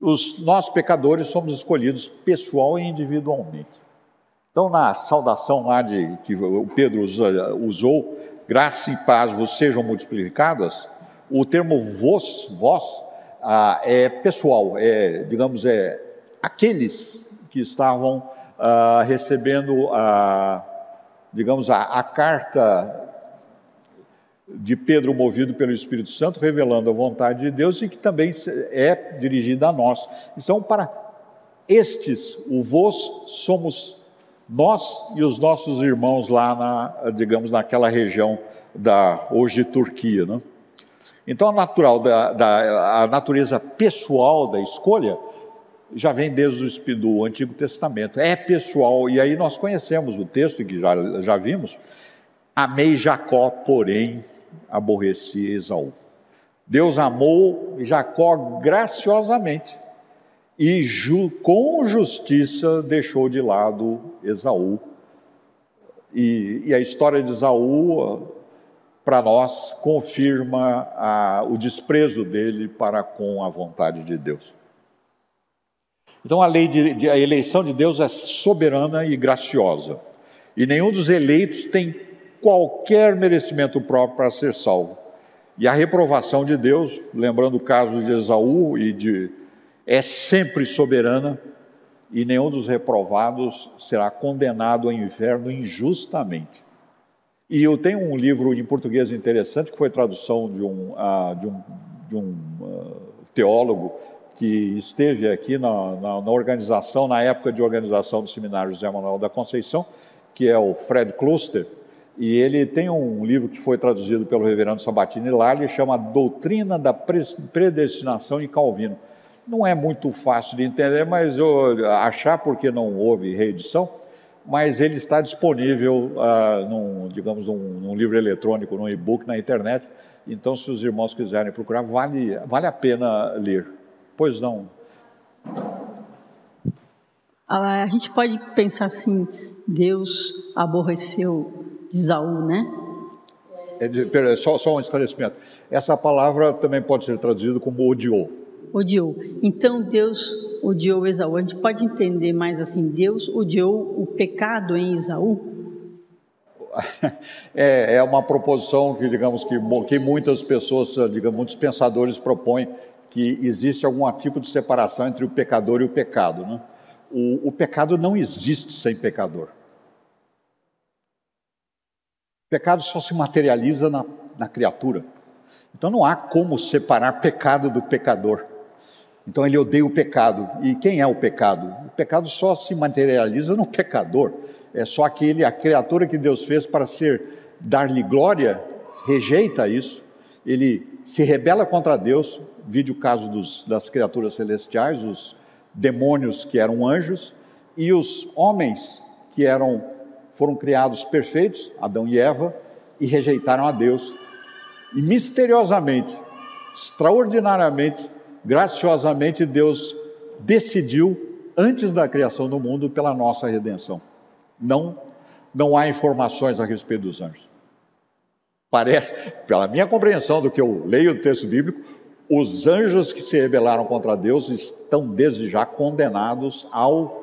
Speaker 1: Os nós pecadores somos escolhidos pessoal e individualmente. Então, na saudação lá de que o Pedro usou, graça e paz vos sejam multiplicadas, o termo vos, vós, ah, é pessoal, é, digamos, é aqueles que estavam ah, recebendo a, digamos, a, a carta de Pedro movido pelo Espírito Santo, revelando a vontade de Deus e que também é dirigida a nós. Então, para estes, o vós somos nós e os nossos irmãos lá na, digamos, naquela região da hoje Turquia, né? Então, a natural da, da a natureza pessoal da escolha já vem desde o do Antigo Testamento. É pessoal, e aí nós conhecemos o texto que já, já vimos. Amei Jacó, porém aborreci Esaú. Deus amou Jacó graciosamente e ju, com justiça deixou de lado Esaú. E, e a história de Esaú, para nós, confirma a, o desprezo dele para com a vontade de Deus. Então a lei de, de, a eleição de Deus é soberana e graciosa. E nenhum dos eleitos tem qualquer merecimento próprio para ser salvo. E a reprovação de Deus, lembrando o caso de Esaú e de é sempre soberana e nenhum dos reprovados será condenado ao inferno injustamente. E eu tenho um livro em português interessante que foi tradução de um, uh, de um, de um uh, teólogo que esteve aqui na, na, na, organização, na época de organização do seminário José Manuel da Conceição, que é o Fred Kloster, e ele tem um livro que foi traduzido pelo reverendo Sabatini lá, ele chama Doutrina da Predestinação em Calvino. Não é muito fácil de entender, mas eu achar porque não houve reedição, mas ele está disponível, uh, num, digamos, num, num, livro eletrônico, num e-book na internet. Então, se os irmãos quiserem procurar, vale, vale a pena ler. Pois não?
Speaker 3: A gente pode pensar assim: Deus aborreceu Isaú, né?
Speaker 1: É de, pera, só, só um esclarecimento. Essa palavra também pode ser traduzida como odiou.
Speaker 3: Odiou. Então Deus odiou Esaú. A gente pode entender mais assim: Deus odiou o pecado em Esaú?
Speaker 1: É, é uma proposição que, digamos, que, que muitas pessoas, digamos, muitos pensadores propõem que existe algum tipo de separação entre o pecador e o pecado. Né? O, o pecado não existe sem pecador. Pecado só se materializa na, na criatura. Então não há como separar pecado do pecador. Então ele odeia o pecado. E quem é o pecado? O pecado só se materializa no pecador. É só aquele, a criatura que Deus fez para ser dar-lhe glória, rejeita isso. Ele se rebela contra Deus. Vide o caso dos, das criaturas celestiais, os demônios que eram anjos e os homens que eram foram criados perfeitos, Adão e Eva, e rejeitaram a Deus. E misteriosamente, extraordinariamente, graciosamente, Deus decidiu, antes da criação do mundo, pela nossa redenção. Não, não há informações a respeito dos anjos. Parece, pela minha compreensão do que eu leio do texto bíblico, os anjos que se rebelaram contra Deus estão desde já condenados ao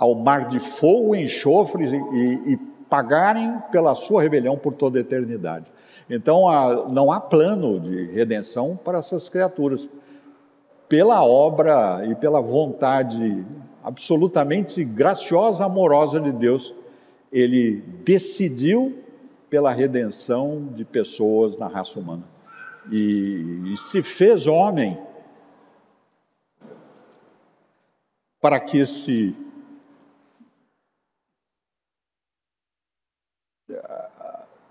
Speaker 1: ao mar de fogo e enxofre e, e pagarem pela sua rebelião por toda a eternidade. Então, há, não há plano de redenção para essas criaturas. Pela obra e pela vontade absolutamente graciosa, amorosa de Deus, ele decidiu pela redenção de pessoas na raça humana. E, e se fez homem para que esse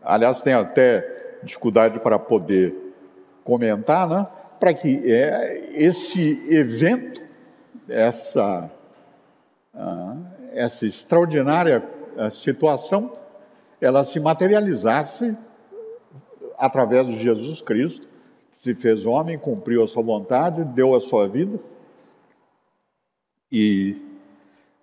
Speaker 1: aliás tem até dificuldade para poder comentar, né? Para que é, esse evento, essa ah, essa extraordinária ah, situação, ela se materializasse através de Jesus Cristo, que se fez homem, cumpriu a sua vontade, deu a sua vida e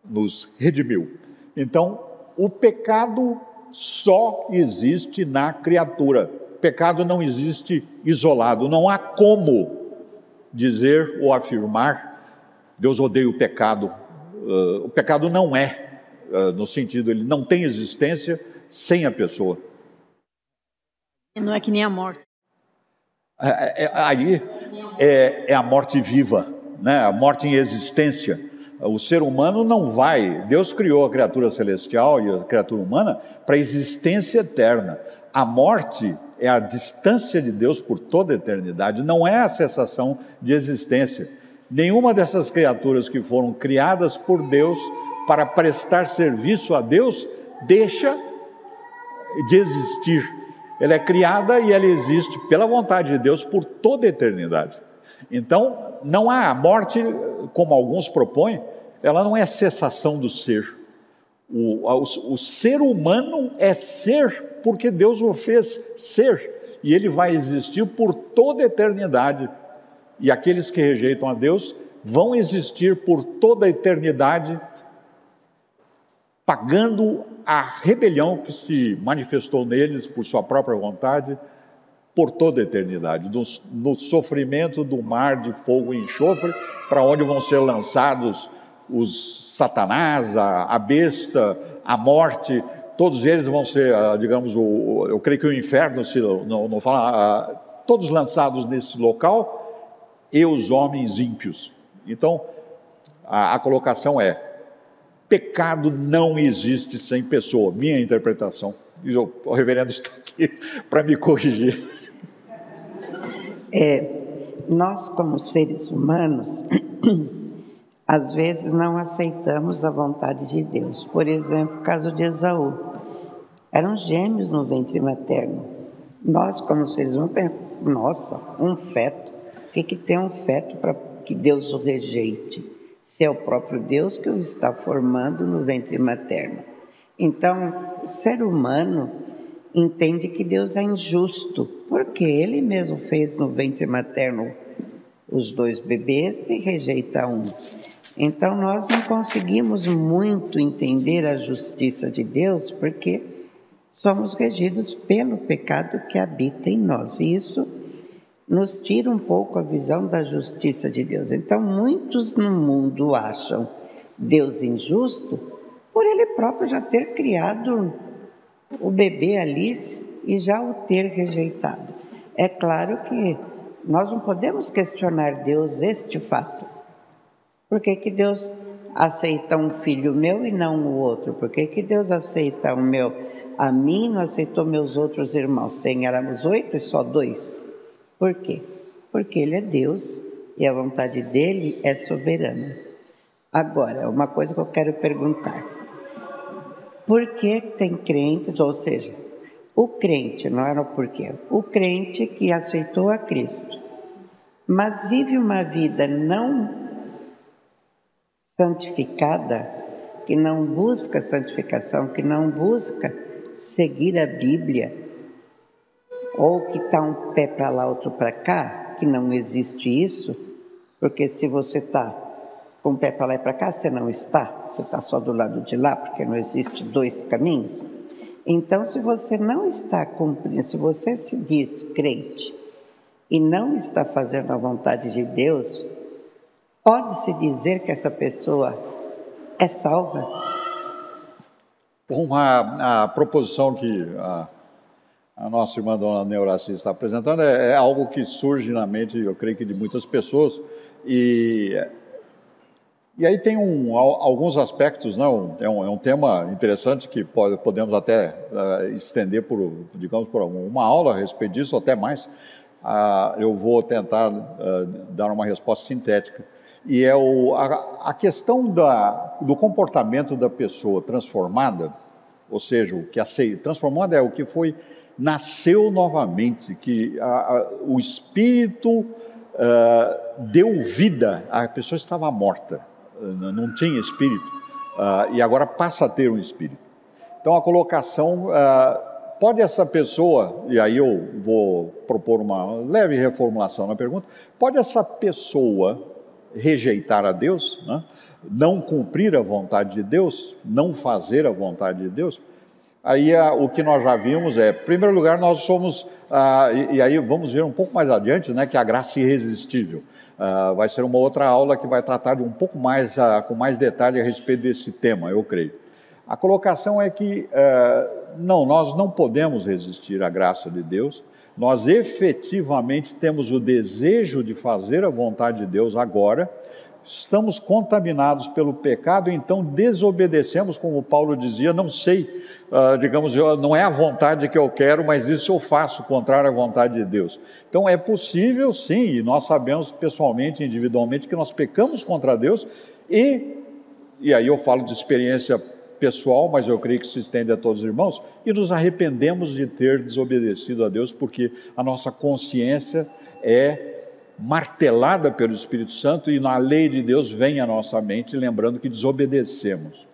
Speaker 1: nos redimiu. Então, o pecado só existe na criatura. Pecado não existe isolado, não há como dizer ou afirmar Deus odeia o pecado. Uh, o pecado não é, uh, no sentido, ele não tem existência sem a pessoa.
Speaker 3: Não é que nem a morte.
Speaker 1: É, é, aí é, é, a morte viva, né? a morte em existência. O ser humano não vai. Deus criou a criatura celestial e a criatura humana para a existência eterna. A morte é a distância de Deus por toda a eternidade, não é a cessação de existência. Nenhuma dessas criaturas que foram criadas por Deus para prestar serviço a Deus deixa de existir. Ela é criada e ela existe pela vontade de Deus por toda a eternidade. Então, não há a morte, como alguns propõem, ela não é cessação do ser. O, o, o ser humano é ser porque Deus o fez ser, e ele vai existir por toda a eternidade. E aqueles que rejeitam a Deus vão existir por toda a eternidade, pagando a rebelião que se manifestou neles por sua própria vontade por toda a eternidade, no, no sofrimento do mar de fogo e enxofre, para onde vão ser lançados os Satanás, a, a besta, a morte, todos eles vão ser, ah, digamos, o, eu creio que o inferno, se não, não fala, ah, todos lançados nesse local, e os homens ímpios. Então, a, a colocação é: pecado não existe sem pessoa, minha interpretação. E o, o reverendo está aqui para me corrigir.
Speaker 4: É, nós, como seres humanos, às vezes não aceitamos a vontade de Deus. Por exemplo, o caso de Esaú. Eram gêmeos no ventre materno. Nós, como seres humanos, nossa, um feto. O que, que tem um feto para que Deus o rejeite? Se é o próprio Deus que o está formando no ventre materno. Então, o ser humano entende que Deus é injusto, porque ele mesmo fez no ventre materno os dois bebês e rejeita um. Então nós não conseguimos muito entender a justiça de Deus, porque somos regidos pelo pecado que habita em nós. E isso nos tira um pouco a visão da justiça de Deus. Então muitos no mundo acham Deus injusto por ele próprio já ter criado o bebê ali e já o ter rejeitado. É claro que nós não podemos questionar Deus este fato. Por que, que Deus aceita um filho meu e não o outro? Por que, que Deus aceita o meu a mim não aceitou meus outros irmãos? Tem, éramos oito e só dois. Por quê? Porque Ele é Deus e a vontade dele é soberana. Agora, uma coisa que eu quero perguntar. Porque tem crentes, ou seja, o crente, não era o porquê, o crente que aceitou a Cristo, mas vive uma vida não santificada, que não busca santificação, que não busca seguir a Bíblia, ou que está um pé para lá, outro para cá, que não existe isso, porque se você está com o pé para lá e para cá, você não está você está só do lado de lá, porque não existe dois caminhos. Então, se você não está cumprindo, se você se diz crente e não está fazendo a vontade de Deus, pode-se dizer que essa pessoa é salva?
Speaker 1: Bom, a, a proposição que a, a, nossa irmã dona Neuraci está apresentando é, é algo que surge na mente, eu creio que de muitas pessoas, e E aí tem um, alguns aspectos, né? É, um, é um tema interessante que pode, podemos até uh, estender por, digamos, por uma aula a respeito disso, ou até mais. Uh, eu vou tentar uh, dar uma resposta sintética. E é o, a, a questão da, do comportamento da pessoa transformada, ou seja, o que aceita, transformada é o que foi, nasceu novamente, que a, a, o Espírito deu vida, a pessoa estava morta não tinha espírito, uh, e agora passa a ter um espírito. Então a colocação, uh, pode essa pessoa, e aí eu vou propor uma leve reformulação na pergunta, pode essa pessoa rejeitar a Deus, né? não cumprir a vontade de Deus, não fazer a vontade de Deus? Aí uh, o que nós já vimos é, em primeiro lugar, nós somos, e, e aí vamos ver um pouco mais adiante, né, que a graça irresistível. Uh, vai ser uma outra aula que vai tratar de um pouco mais, uh, com mais detalhe a respeito desse tema, eu creio. A colocação é que, uh, não, nós não podemos resistir à graça de Deus, nós efetivamente temos o desejo de fazer a vontade de Deus agora, estamos contaminados pelo pecado, então desobedecemos, como Paulo dizia, não sei uh, digamos, não é a vontade que eu quero, mas isso eu faço contrário à vontade de Deus. Então é possível sim, e nós sabemos pessoalmente, individualmente, que nós pecamos contra Deus e, e aí eu falo de experiência pessoal, mas eu creio que se estende a todos os irmãos, e nos arrependemos de ter desobedecido a Deus, porque a nossa consciência é martelada pelo Espírito Santo e na lei de Deus vem à nossa mente, lembrando que desobedecemos.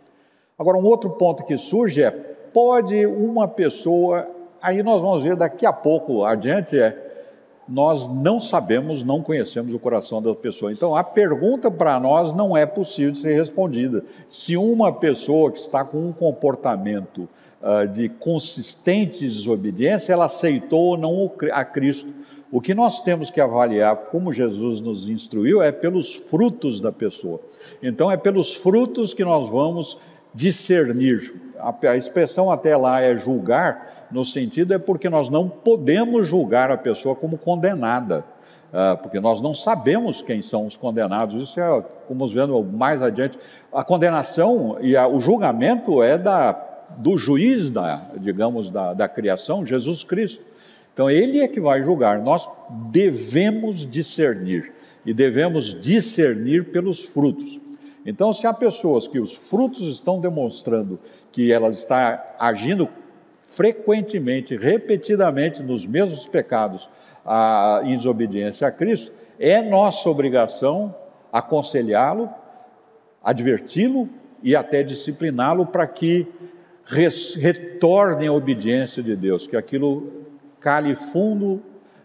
Speaker 1: Agora, um outro ponto que surge é pode uma pessoa, aí nós vamos ver daqui a pouco adiante, é nós não sabemos, não conhecemos o coração da pessoa. Então, a pergunta para nós não é possível de ser respondida. Se uma pessoa que está com um comportamento uh, de consistente desobediência, ela aceitou ou não a Cristo. O que nós temos que avaliar, como Jesus nos instruiu, é pelos frutos da pessoa. Então, é pelos frutos que nós vamos discernir. A, a expressão até lá é julgar, no sentido é porque nós não podemos julgar a pessoa como condenada, uh, porque nós não sabemos quem são os condenados. Isso é, como vendo mais adiante, a condenação e a, o julgamento é da, do juiz, da, digamos, da, da criação, Jesus Cristo. Então, ele é que vai julgar. Nós devemos discernir e devemos discernir pelos frutos. Então, se há pessoas que os frutos estão demonstrando que ela está agindo frequentemente, repetidamente nos mesmos pecados, a, em desobediência a Cristo, é nossa obrigação aconselhá-lo, adverti-lo e até discipliná-lo para que retorne à obediência de Deus, que aquilo cale fundo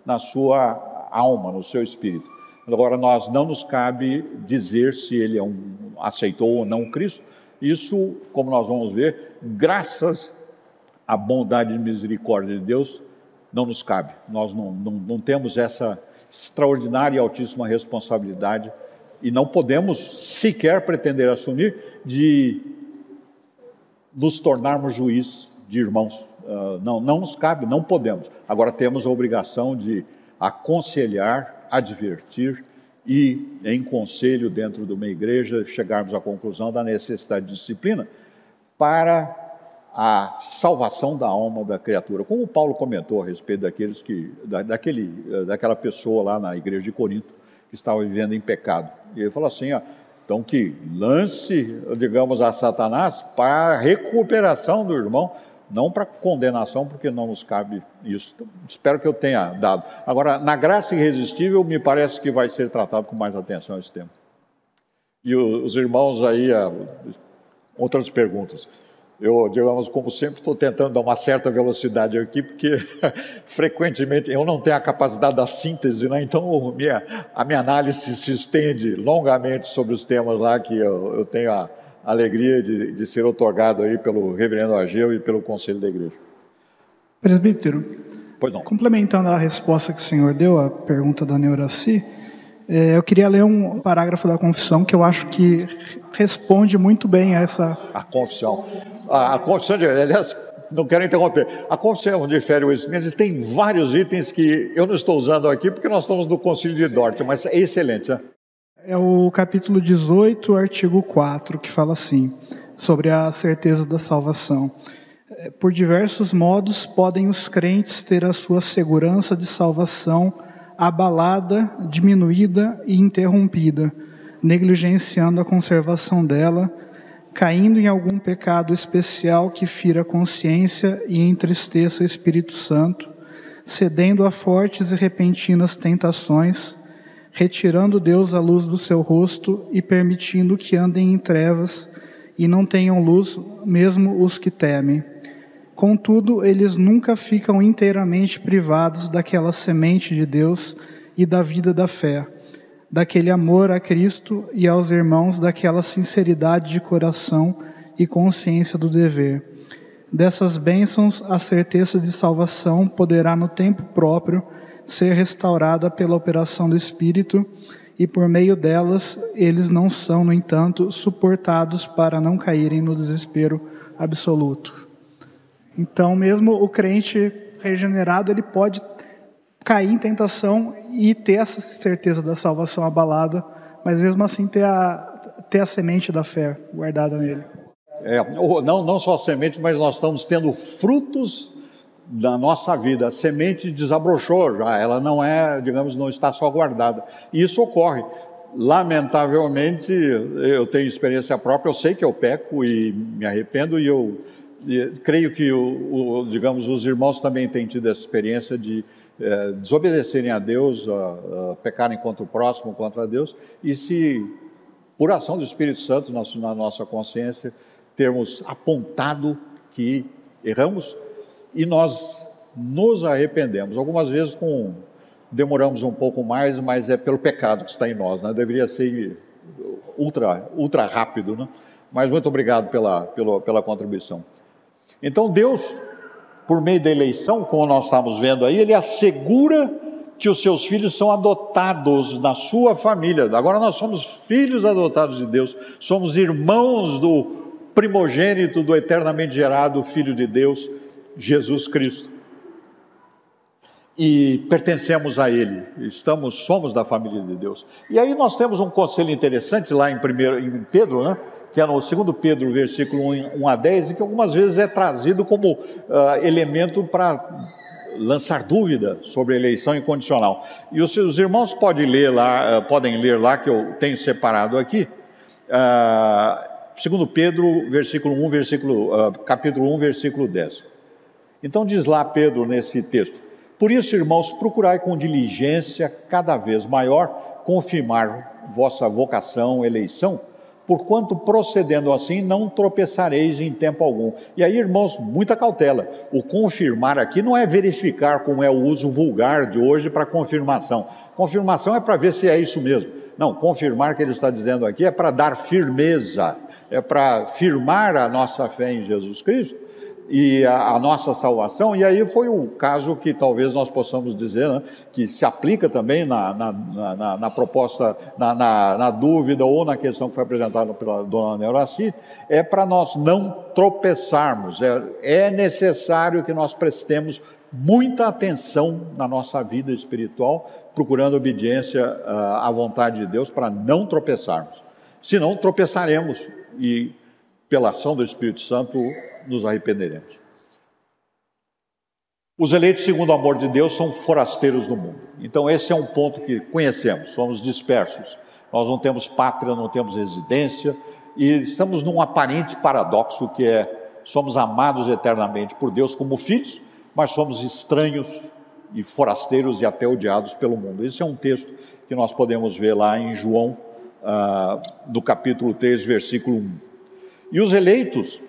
Speaker 1: na sua alma, no seu espírito. Agora, nós não nos cabe dizer se ele é um, aceitou ou não Cristo. Isso, como nós vamos ver, graças à bondade e misericórdia de Deus, não nos cabe. Nós não, não, não temos essa extraordinária e altíssima responsabilidade e não podemos sequer pretender assumir de nos tornarmos juiz de irmãos. Uh, não, não nos cabe, não podemos. Agora temos a obrigação de aconselhar advertir e, em conselho dentro de uma igreja, chegarmos à conclusão da necessidade de disciplina para a salvação da alma da criatura. Como o Paulo comentou a respeito daqueles que, da, daquele, daquela pessoa lá na igreja de Corinto que estava vivendo em pecado. E ele falou assim: ó, então que lance, digamos, a Satanás para a recuperação do irmão, não para condenação, porque não nos cabe isso. Então, espero que eu tenha dado. Agora, na graça irresistível, me parece que vai ser tratado com mais atenção esse tema. E os irmãos aí, outras perguntas. Eu, digamos, como sempre, estou tentando dar uma certa velocidade aqui, porque frequentemente eu não tenho a capacidade da síntese, né? então minha, a minha análise se estende longamente sobre os temas lá que eu, eu tenho a, alegria de, de ser otorgado aí pelo reverendo Ageu e pelo conselho da igreja.
Speaker 5: Presbítero, complementando a resposta que o senhor deu à pergunta da Neuraci, é, eu queria ler um parágrafo da confissão que eu acho que responde muito bem a essa.
Speaker 1: A confissão. A, a confissão, de, aliás, não quero interromper. A confissão de Fé e tem vários itens que eu não estou usando aqui porque nós estamos no Concílio de Dort, mas é excelente. Né?
Speaker 5: É o capítulo 18, artigo 4, que fala assim, sobre a certeza da salvação. É, por diversos modos podem os crentes ter a sua segurança de salvação abalada, diminuída e interrompida, negligenciando a conservação dela, caindo em algum pecado especial que fira a consciência e entristeça o Espírito Santo, cedendo a fortes e repentinas tentações, retirando Deus a luz do seu rosto e permitindo que andem em trevas e não tenham luz, mesmo os que temem. Contudo, eles nunca ficam inteiramente privados daquela semente de Deus e da vida da fé, daquele amor a Cristo e aos irmãos, daquela sinceridade de coração e consciência do dever. Dessas bênçãos, a certeza de salvação poderá, no tempo próprio, ser restaurada pela operação do Espírito, e por meio delas, eles não são, no entanto, suportados para não caírem no desespero absoluto. Então, mesmo o crente regenerado, ele pode cair em tentação e ter essa certeza da salvação abalada, mas mesmo assim ter a, ter a semente da fé guardada nele.
Speaker 1: É, não, não só a semente, mas nós estamos tendo frutos da nossa vida. A semente desabrochou já, ela não é, digamos, não está só guardada. E isso ocorre. Lamentavelmente, eu tenho experiência própria, eu sei que eu peco e me arrependo e eu creio que, o, o, digamos, os irmãos também têm tido essa experiência de é, desobedecerem a Deus, a, a pecarem contra o próximo, contra Deus, e se, por ação do Espírito Santo na, na nossa consciência, termos apontado que erramos e nós nos arrependemos. Algumas vezes com demoramos um pouco mais, mas é pelo pecado que está em nós, né? Deveria ser ultra ultra rápido, né? Mas muito obrigado pela, pela, pela contribuição. Então Deus, por meio da eleição, como nós estamos vendo aí, ele assegura que os seus filhos são adotados na sua família. Agora nós somos filhos adotados de Deus, somos irmãos do primogênito do eternamente gerado Filho de Deus, Jesus Cristo. E pertencemos a Ele, estamos, somos da família de Deus. E aí nós temos um conselho interessante lá em, primeiro, em Pedro, né? que é no 2 Pedro, versículo 1 a 10, e que algumas vezes é trazido como uh, elemento para lançar dúvida sobre eleição incondicional. E os, os irmãos podem ler lá, uh, podem ler lá que eu tenho separado aqui, uh, 2 Pedro, versículo 1, versículo, uh, capítulo 1, versículo 10. Então diz lá Pedro nesse texto: Por isso, irmãos, procurai com diligência cada vez maior confirmar vossa vocação, eleição, porquanto procedendo assim não tropeçareis em tempo algum. E aí, irmãos, muita cautela. O confirmar aqui não é verificar como é o uso vulgar de hoje para confirmação. Confirmação é para ver se é isso mesmo. Não, confirmar que ele está dizendo aqui é para dar firmeza, é para firmar a nossa fé em Jesus Cristo e a, a, nossa salvação, e aí foi o caso que talvez nós possamos dizer, né, que se aplica também na, na, na, na proposta, na, dúvida ou na questão que foi apresentada pela dona Neuraci, é para nós não tropeçarmos, é, é necessário que nós prestemos muita atenção na nossa vida espiritual, procurando obediência uh, à vontade de Deus para não tropeçarmos. Senão tropeçaremos e, pela ação do Espírito Santo, nos arrependeremos. Os eleitos segundo o amor de Deus são forasteiros do mundo. Então, esse é um ponto que conhecemos, somos dispersos. Nós não temos pátria, não temos residência e estamos num aparente paradoxo que é somos amados eternamente por Deus como filhos, mas somos estranhos e forasteiros e até odiados pelo mundo. Esse é um texto que nós podemos ver lá em João, ah, no capítulo 3, versículo 1. E os eleitos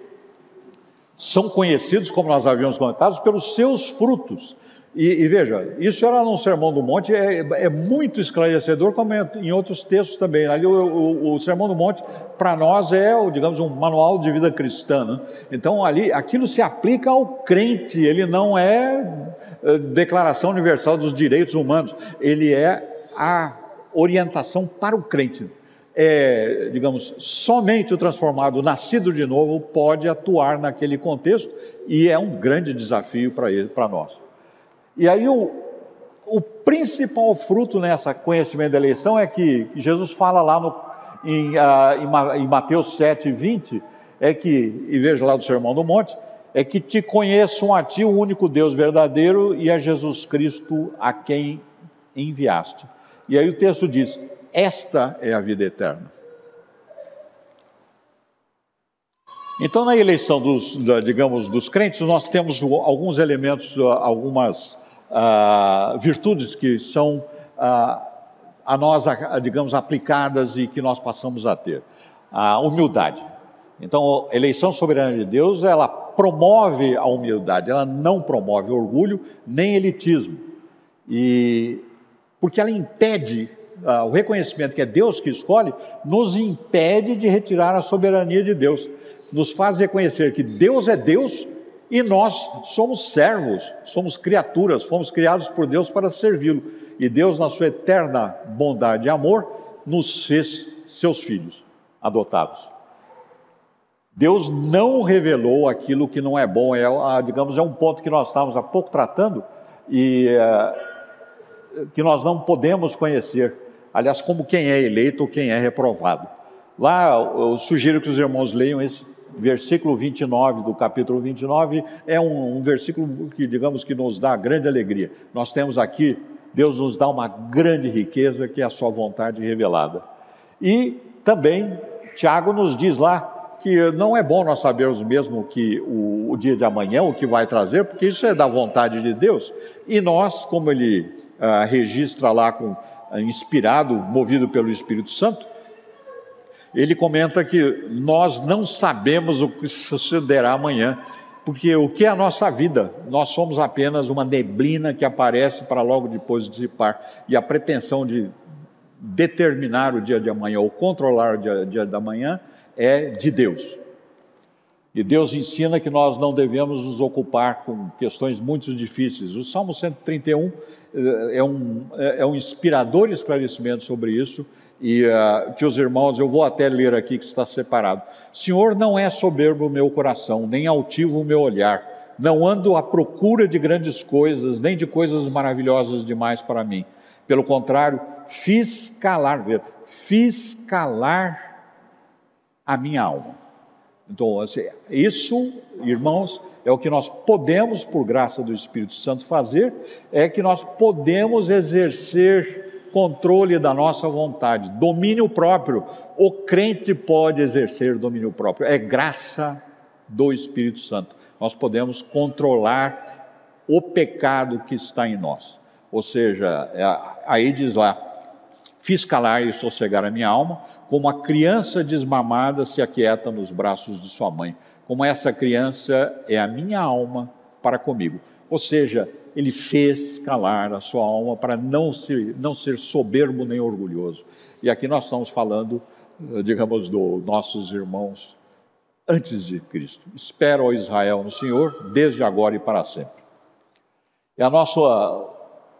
Speaker 1: são conhecidos, como nós havíamos comentado, pelos seus frutos. E, e, veja, isso era no Sermão do Monte, é, é muito esclarecedor, como em outros textos também. Ali, o, o, o Sermão do Monte, para nós, é, digamos, um manual de vida cristã. Né? Então, ali, aquilo se aplica ao crente, ele não é, é declaração universal dos direitos humanos, ele é a orientação para o crente é, digamos, somente o transformado, o nascido de novo, pode atuar naquele contexto e é um grande desafio para nós. E aí o, o principal fruto nessa conhecimento da eleição é que Jesus fala lá no, em, uh, em Mateus 7, 20, é que, e veja lá do Sermão do Monte, é que te conheçam a ti, o único Deus verdadeiro, e a Jesus Cristo a quem enviaste. E aí o texto diz: Esta é a vida eterna. Então, na eleição dos, digamos, dos crentes, nós temos alguns elementos, algumas uh, virtudes que são uh, a nós, digamos, aplicadas e que nós passamos a ter. A humildade. Então, a eleição soberana de Deus, ela promove a humildade, ela não promove orgulho nem elitismo. E porque ela impede o reconhecimento que é Deus que escolhe, nos impede de retirar a soberania de Deus. Nos faz reconhecer que Deus é Deus e nós somos servos, somos criaturas, fomos criados por Deus para servi-lo. E Deus, na sua eterna bondade e amor, nos fez seus filhos adotados. Deus não revelou aquilo que não é bom, é, digamos, é um ponto que nós estávamos há pouco tratando e é, que nós não podemos conhecer. Aliás, como quem é eleito ou quem é reprovado. Lá eu sugiro que os irmãos leiam esse versículo 29 do capítulo 29, é um, um versículo que, digamos, que nos dá grande alegria. Nós temos aqui, Deus nos dá uma grande riqueza que é a sua vontade revelada. E também, Tiago nos diz lá que não é bom nós sabermos mesmo que o, o, dia de amanhã, o que vai trazer, porque isso é da vontade de Deus. E nós, como ele ah, registra lá, com, inspirado, movido pelo Espírito Santo, ele comenta que nós não sabemos o que sucederá amanhã, porque o que é a nossa vida? Nós somos apenas uma neblina que aparece para logo depois dissipar. E a pretensão de determinar o dia de amanhã ou controlar o dia, dia da manhã é de Deus. E Deus ensina que nós não devemos nos ocupar com questões muito difíceis. O Salmo 131 eh, é um, é, é um inspirador esclarecimento sobre isso, e uh, que os irmãos, eu vou até ler aqui que está separado. Senhor, não é soberbo o meu coração, nem altivo o meu olhar. Não ando à procura de grandes coisas, nem de coisas maravilhosas demais para mim. Pelo contrário, fiz calar, fiz calar a minha alma. Então, isso, irmãos, é o que nós podemos, por graça do Espírito Santo, fazer, é que nós podemos exercer controle da nossa vontade, domínio próprio. O crente pode exercer domínio próprio, é graça do Espírito Santo. Nós podemos controlar o pecado que está em nós. Ou seja, é, aí diz lá: fiz calar e sossegar a minha alma, como a criança desmamada se aquieta nos braços de sua mãe, como essa criança é a minha alma para comigo. Ou seja, ele fez calar a sua alma para não ser, não ser soberbo nem orgulhoso. E aqui nós estamos falando, eh, digamos, dos nossos irmãos antes de Cristo. Espero ao Israel no Senhor, desde agora e para sempre. E a nossa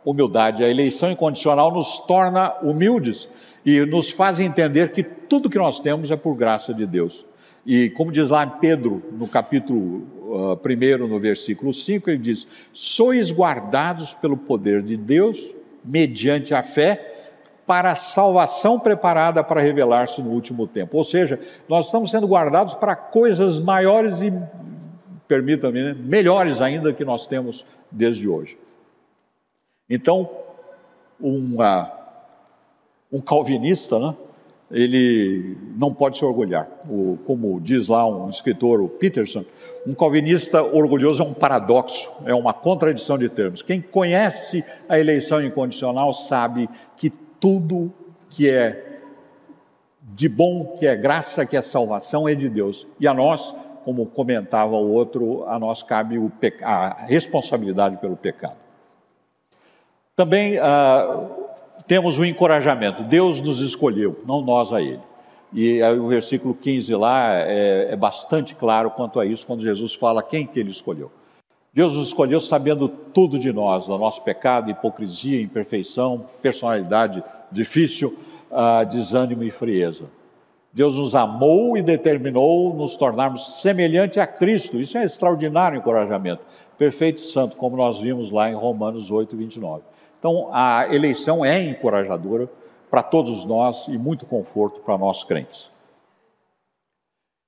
Speaker 1: humildade, a eleição incondicional nos torna humildes e nos faz entender que tudo que nós temos é por graça de Deus. E como diz lá em Pedro, no capítulo uh, ah, 1, no versículo 5, ele diz: Sois guardados pelo poder de Deus, mediante a fé, para a salvação preparada para revelar-se no último tempo. Ou seja, nós estamos sendo guardados para coisas maiores e, permita-me, né, melhores ainda que nós temos desde hoje. Então, uma um calvinista, né? ele não pode se orgulhar. O, como diz lá um escritor, o Peterson, um calvinista orgulhoso é um paradoxo, é uma contradição de termos. Quem conhece a eleição incondicional sabe que tudo que é de bom, que é graça, que é salvação, é de Deus. E a nós, como comentava o outro, a nós cabe a responsabilidade pelo pecado. Também. Uh, temos o encorajamento. Deus nos escolheu, não nós a Ele. E o versículo 15 lá é, é, bastante claro quanto a isso, quando Jesus fala quem que Ele escolheu. Deus nos escolheu sabendo tudo de nós, do nosso pecado, hipocrisia, imperfeição, personalidade difícil, uh, desânimo e frieza. Deus nos amou e determinou nos tornarmos semelhante a Cristo. Isso é extraordinário encorajamento. Perfeito e santo, como nós vimos lá em Romanos 8, 29. Então, a eleição é encorajadora para todos nós e muito conforto para nós crentes.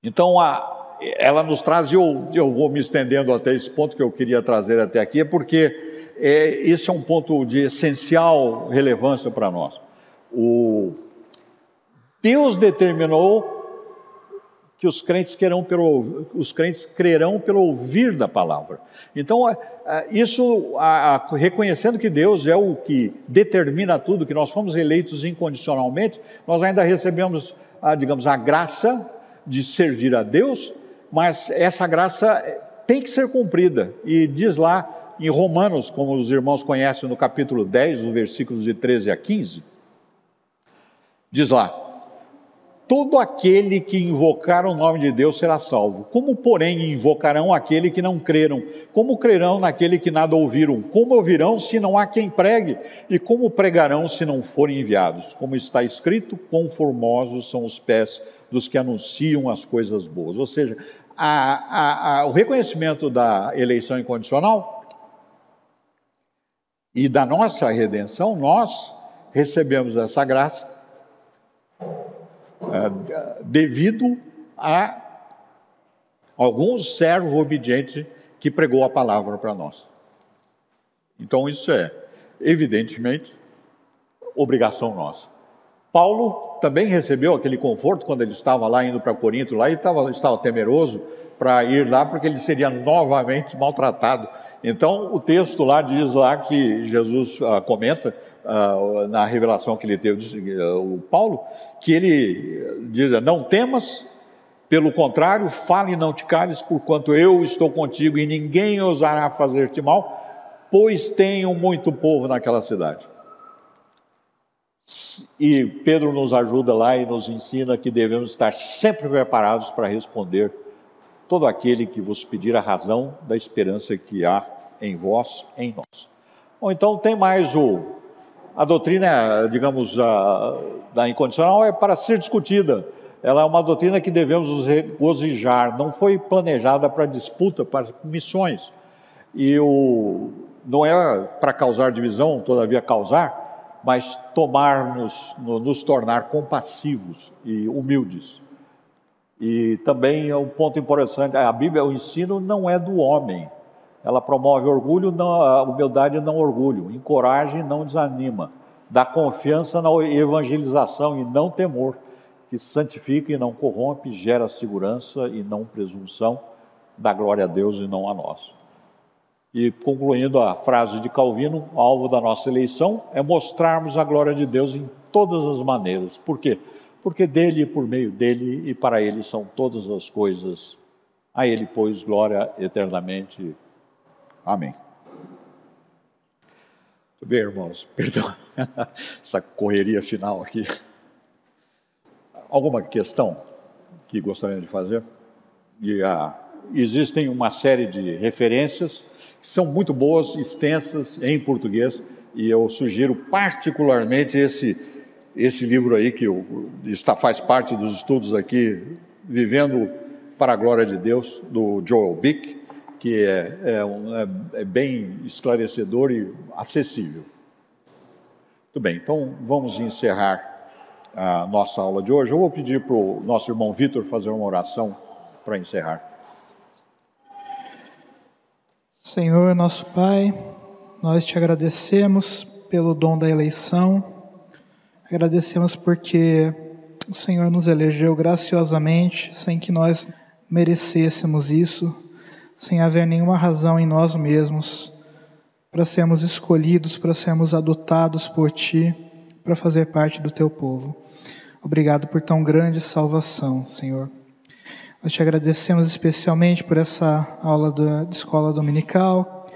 Speaker 1: Então, a, ela nos traz, e eu, eu vou me estendendo até esse ponto que eu queria trazer até aqui, é porque é, esse é um ponto de essencial relevância para nós. O, Deus determinou que os crentes, querão pelo, os crentes crerão pelo ouvir da palavra. Então, isso, reconhecendo que Deus é o que determina tudo, que nós fomos eleitos incondicionalmente, nós ainda recebemos, digamos, a graça de servir a Deus, mas essa graça tem que ser cumprida. E diz lá em Romanos, como os irmãos conhecem no capítulo 10, os versículos de 13 a 15, diz lá: todo aquele que invocar o nome de Deus será salvo. Como, porém, invocarão aquele que não creram? Como crerão naquele que nada ouviram? Como ouvirão se não há quem pregue? E como pregarão se não forem enviados? Como está escrito, quão formosos são os pés dos que anunciam as coisas boas. Ou seja, a, a, a, o reconhecimento da eleição incondicional e da nossa redenção, nós recebemos essa graça devido a algum servo obediente que pregou a palavra para nós. Então, isso é, evidentemente, obrigação nossa. Paulo também recebeu aquele conforto quando ele estava lá indo para Corinto, lá e estava, estava temeroso para ir lá, porque ele seria novamente maltratado. Então, o texto lá diz lá que Jesus ah, comenta uh, na revelação que ele teve, uh, o Paulo, que ele diz: Não temas, pelo contrário, fale e não te cales, porquanto eu estou contigo e ninguém ousará fazer-te mal, pois tenho muito povo naquela cidade. E Pedro nos ajuda lá e nos ensina que devemos estar sempre preparados para responder todo aquele que vos pedir a razão da esperança que há em vós, em nós. Ou então tem mais o a doutrina, digamos, a, da incondicional é para ser discutida. Ela é uma doutrina que devemos nos regozijar. Não foi planejada para disputa, para missões. E o, não é para causar divisão, todavia causar, mas tomar-nos, nos tornar compassivos e humildes. E também é um ponto importante, a Bíblia, o ensino não é do homem, ela promove orgulho, não, humildade não orgulho, encoraja e não desanima, dá confiança na evangelização e não temor, que santifica e não corrompe, gera segurança e não presunção, dá glória a Deus e não a nós. E concluindo a frase de Calvino, alvo da nossa eleição é mostrarmos a glória de Deus em todas as maneiras. Por quê? Porque dele, por meio dele e para ele são todas as coisas. A ele, pois, glória eternamente. Amém. Muito bem, irmãos, perdão essa correria final aqui. Alguma questão que gostariam de fazer? E, ah, existem uma série de referências que são muito boas, extensas em português, e eu sugiro particularmente esse, esse livro aí, que está, faz parte dos estudos aqui, Vivendo para a Glória de Deus, do Joel Bick que é, é, um, é, é bem esclarecedor e acessível. Muito bem, então vamos encerrar a nossa aula de hoje. Eu vou pedir para o nosso irmão Vitor fazer uma oração para encerrar.
Speaker 5: Senhor, nosso Pai, nós te agradecemos pelo dom da eleição, agradecemos porque o Senhor nos elegeu graciosamente, sem que nós merecêssemos isso sem haver nenhuma razão em nós mesmos para sermos escolhidos, para sermos adotados por Ti, para fazer parte do Teu povo. Obrigado por tão grande salvação, Senhor. Nós te agradecemos especialmente por essa aula de escola dominical,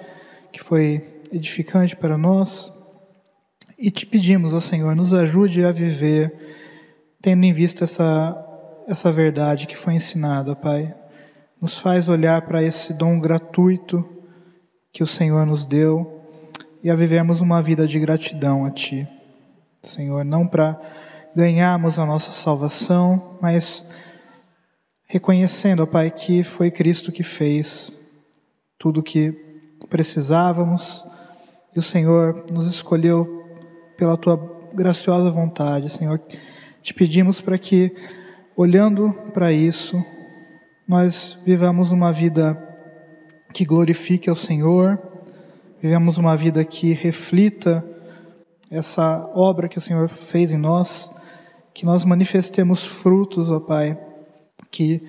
Speaker 5: que foi edificante para nós. E te pedimos, ó Senhor, nos ajude a viver, tendo em vista essa, essa verdade que foi ensinada, Pai nos faz olhar para esse dom gratuito que o Senhor nos deu e a vivemos uma vida de gratidão a Ti. Senhor, não para ganharmos a nossa salvação, mas reconhecendo, ó Pai, que foi Cristo que fez tudo o que precisávamos e o Senhor nos escolheu pela tua graciosa vontade, Senhor. Te pedimos para que, olhando para isso, nós vivamos uma vida que glorifique ao Senhor, vivamos uma vida que reflita essa obra que o Senhor fez em nós, que nós manifestemos frutos, ó Pai, que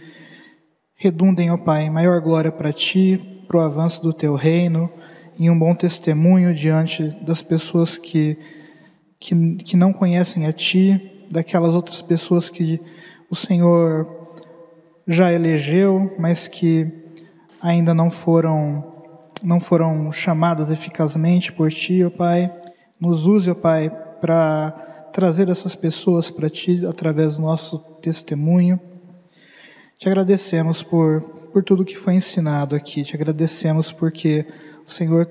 Speaker 5: redundem, ó Pai, em maior glória para Ti, para o avanço do Teu reino, em um bom testemunho diante das pessoas que, que, que não conhecem a Ti, daquelas outras pessoas que o Senhor já elegeu, mas que ainda não foram não foram chamadas eficazmente por Ti, ó Pai. Nos use, ó Pai, para trazer essas pessoas para Ti através do nosso testemunho. Te agradecemos por, por tudo que foi ensinado aqui, te agradecemos porque o Senhor,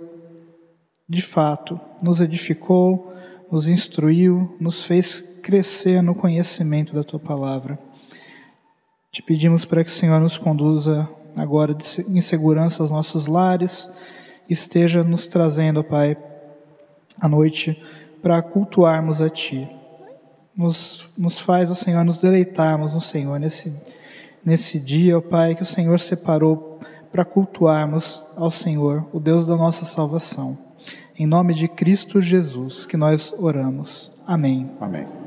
Speaker 5: de fato, nos edificou, nos instruiu, nos fez crescer no conhecimento da Tua palavra. Te pedimos para que o Senhor nos conduza agora em segurança aos nossos lares, esteja nos trazendo, Pai, à noite para cultuarmos a Ti. Nos, nos faz, ó Senhor, nos deleitarmos no Senhor nesse, nesse dia, ó Pai, que o Senhor separou para cultuarmos ao Senhor, o Deus da nossa salvação. Em nome de Cristo Jesus que nós oramos. Amém.
Speaker 6: Amém.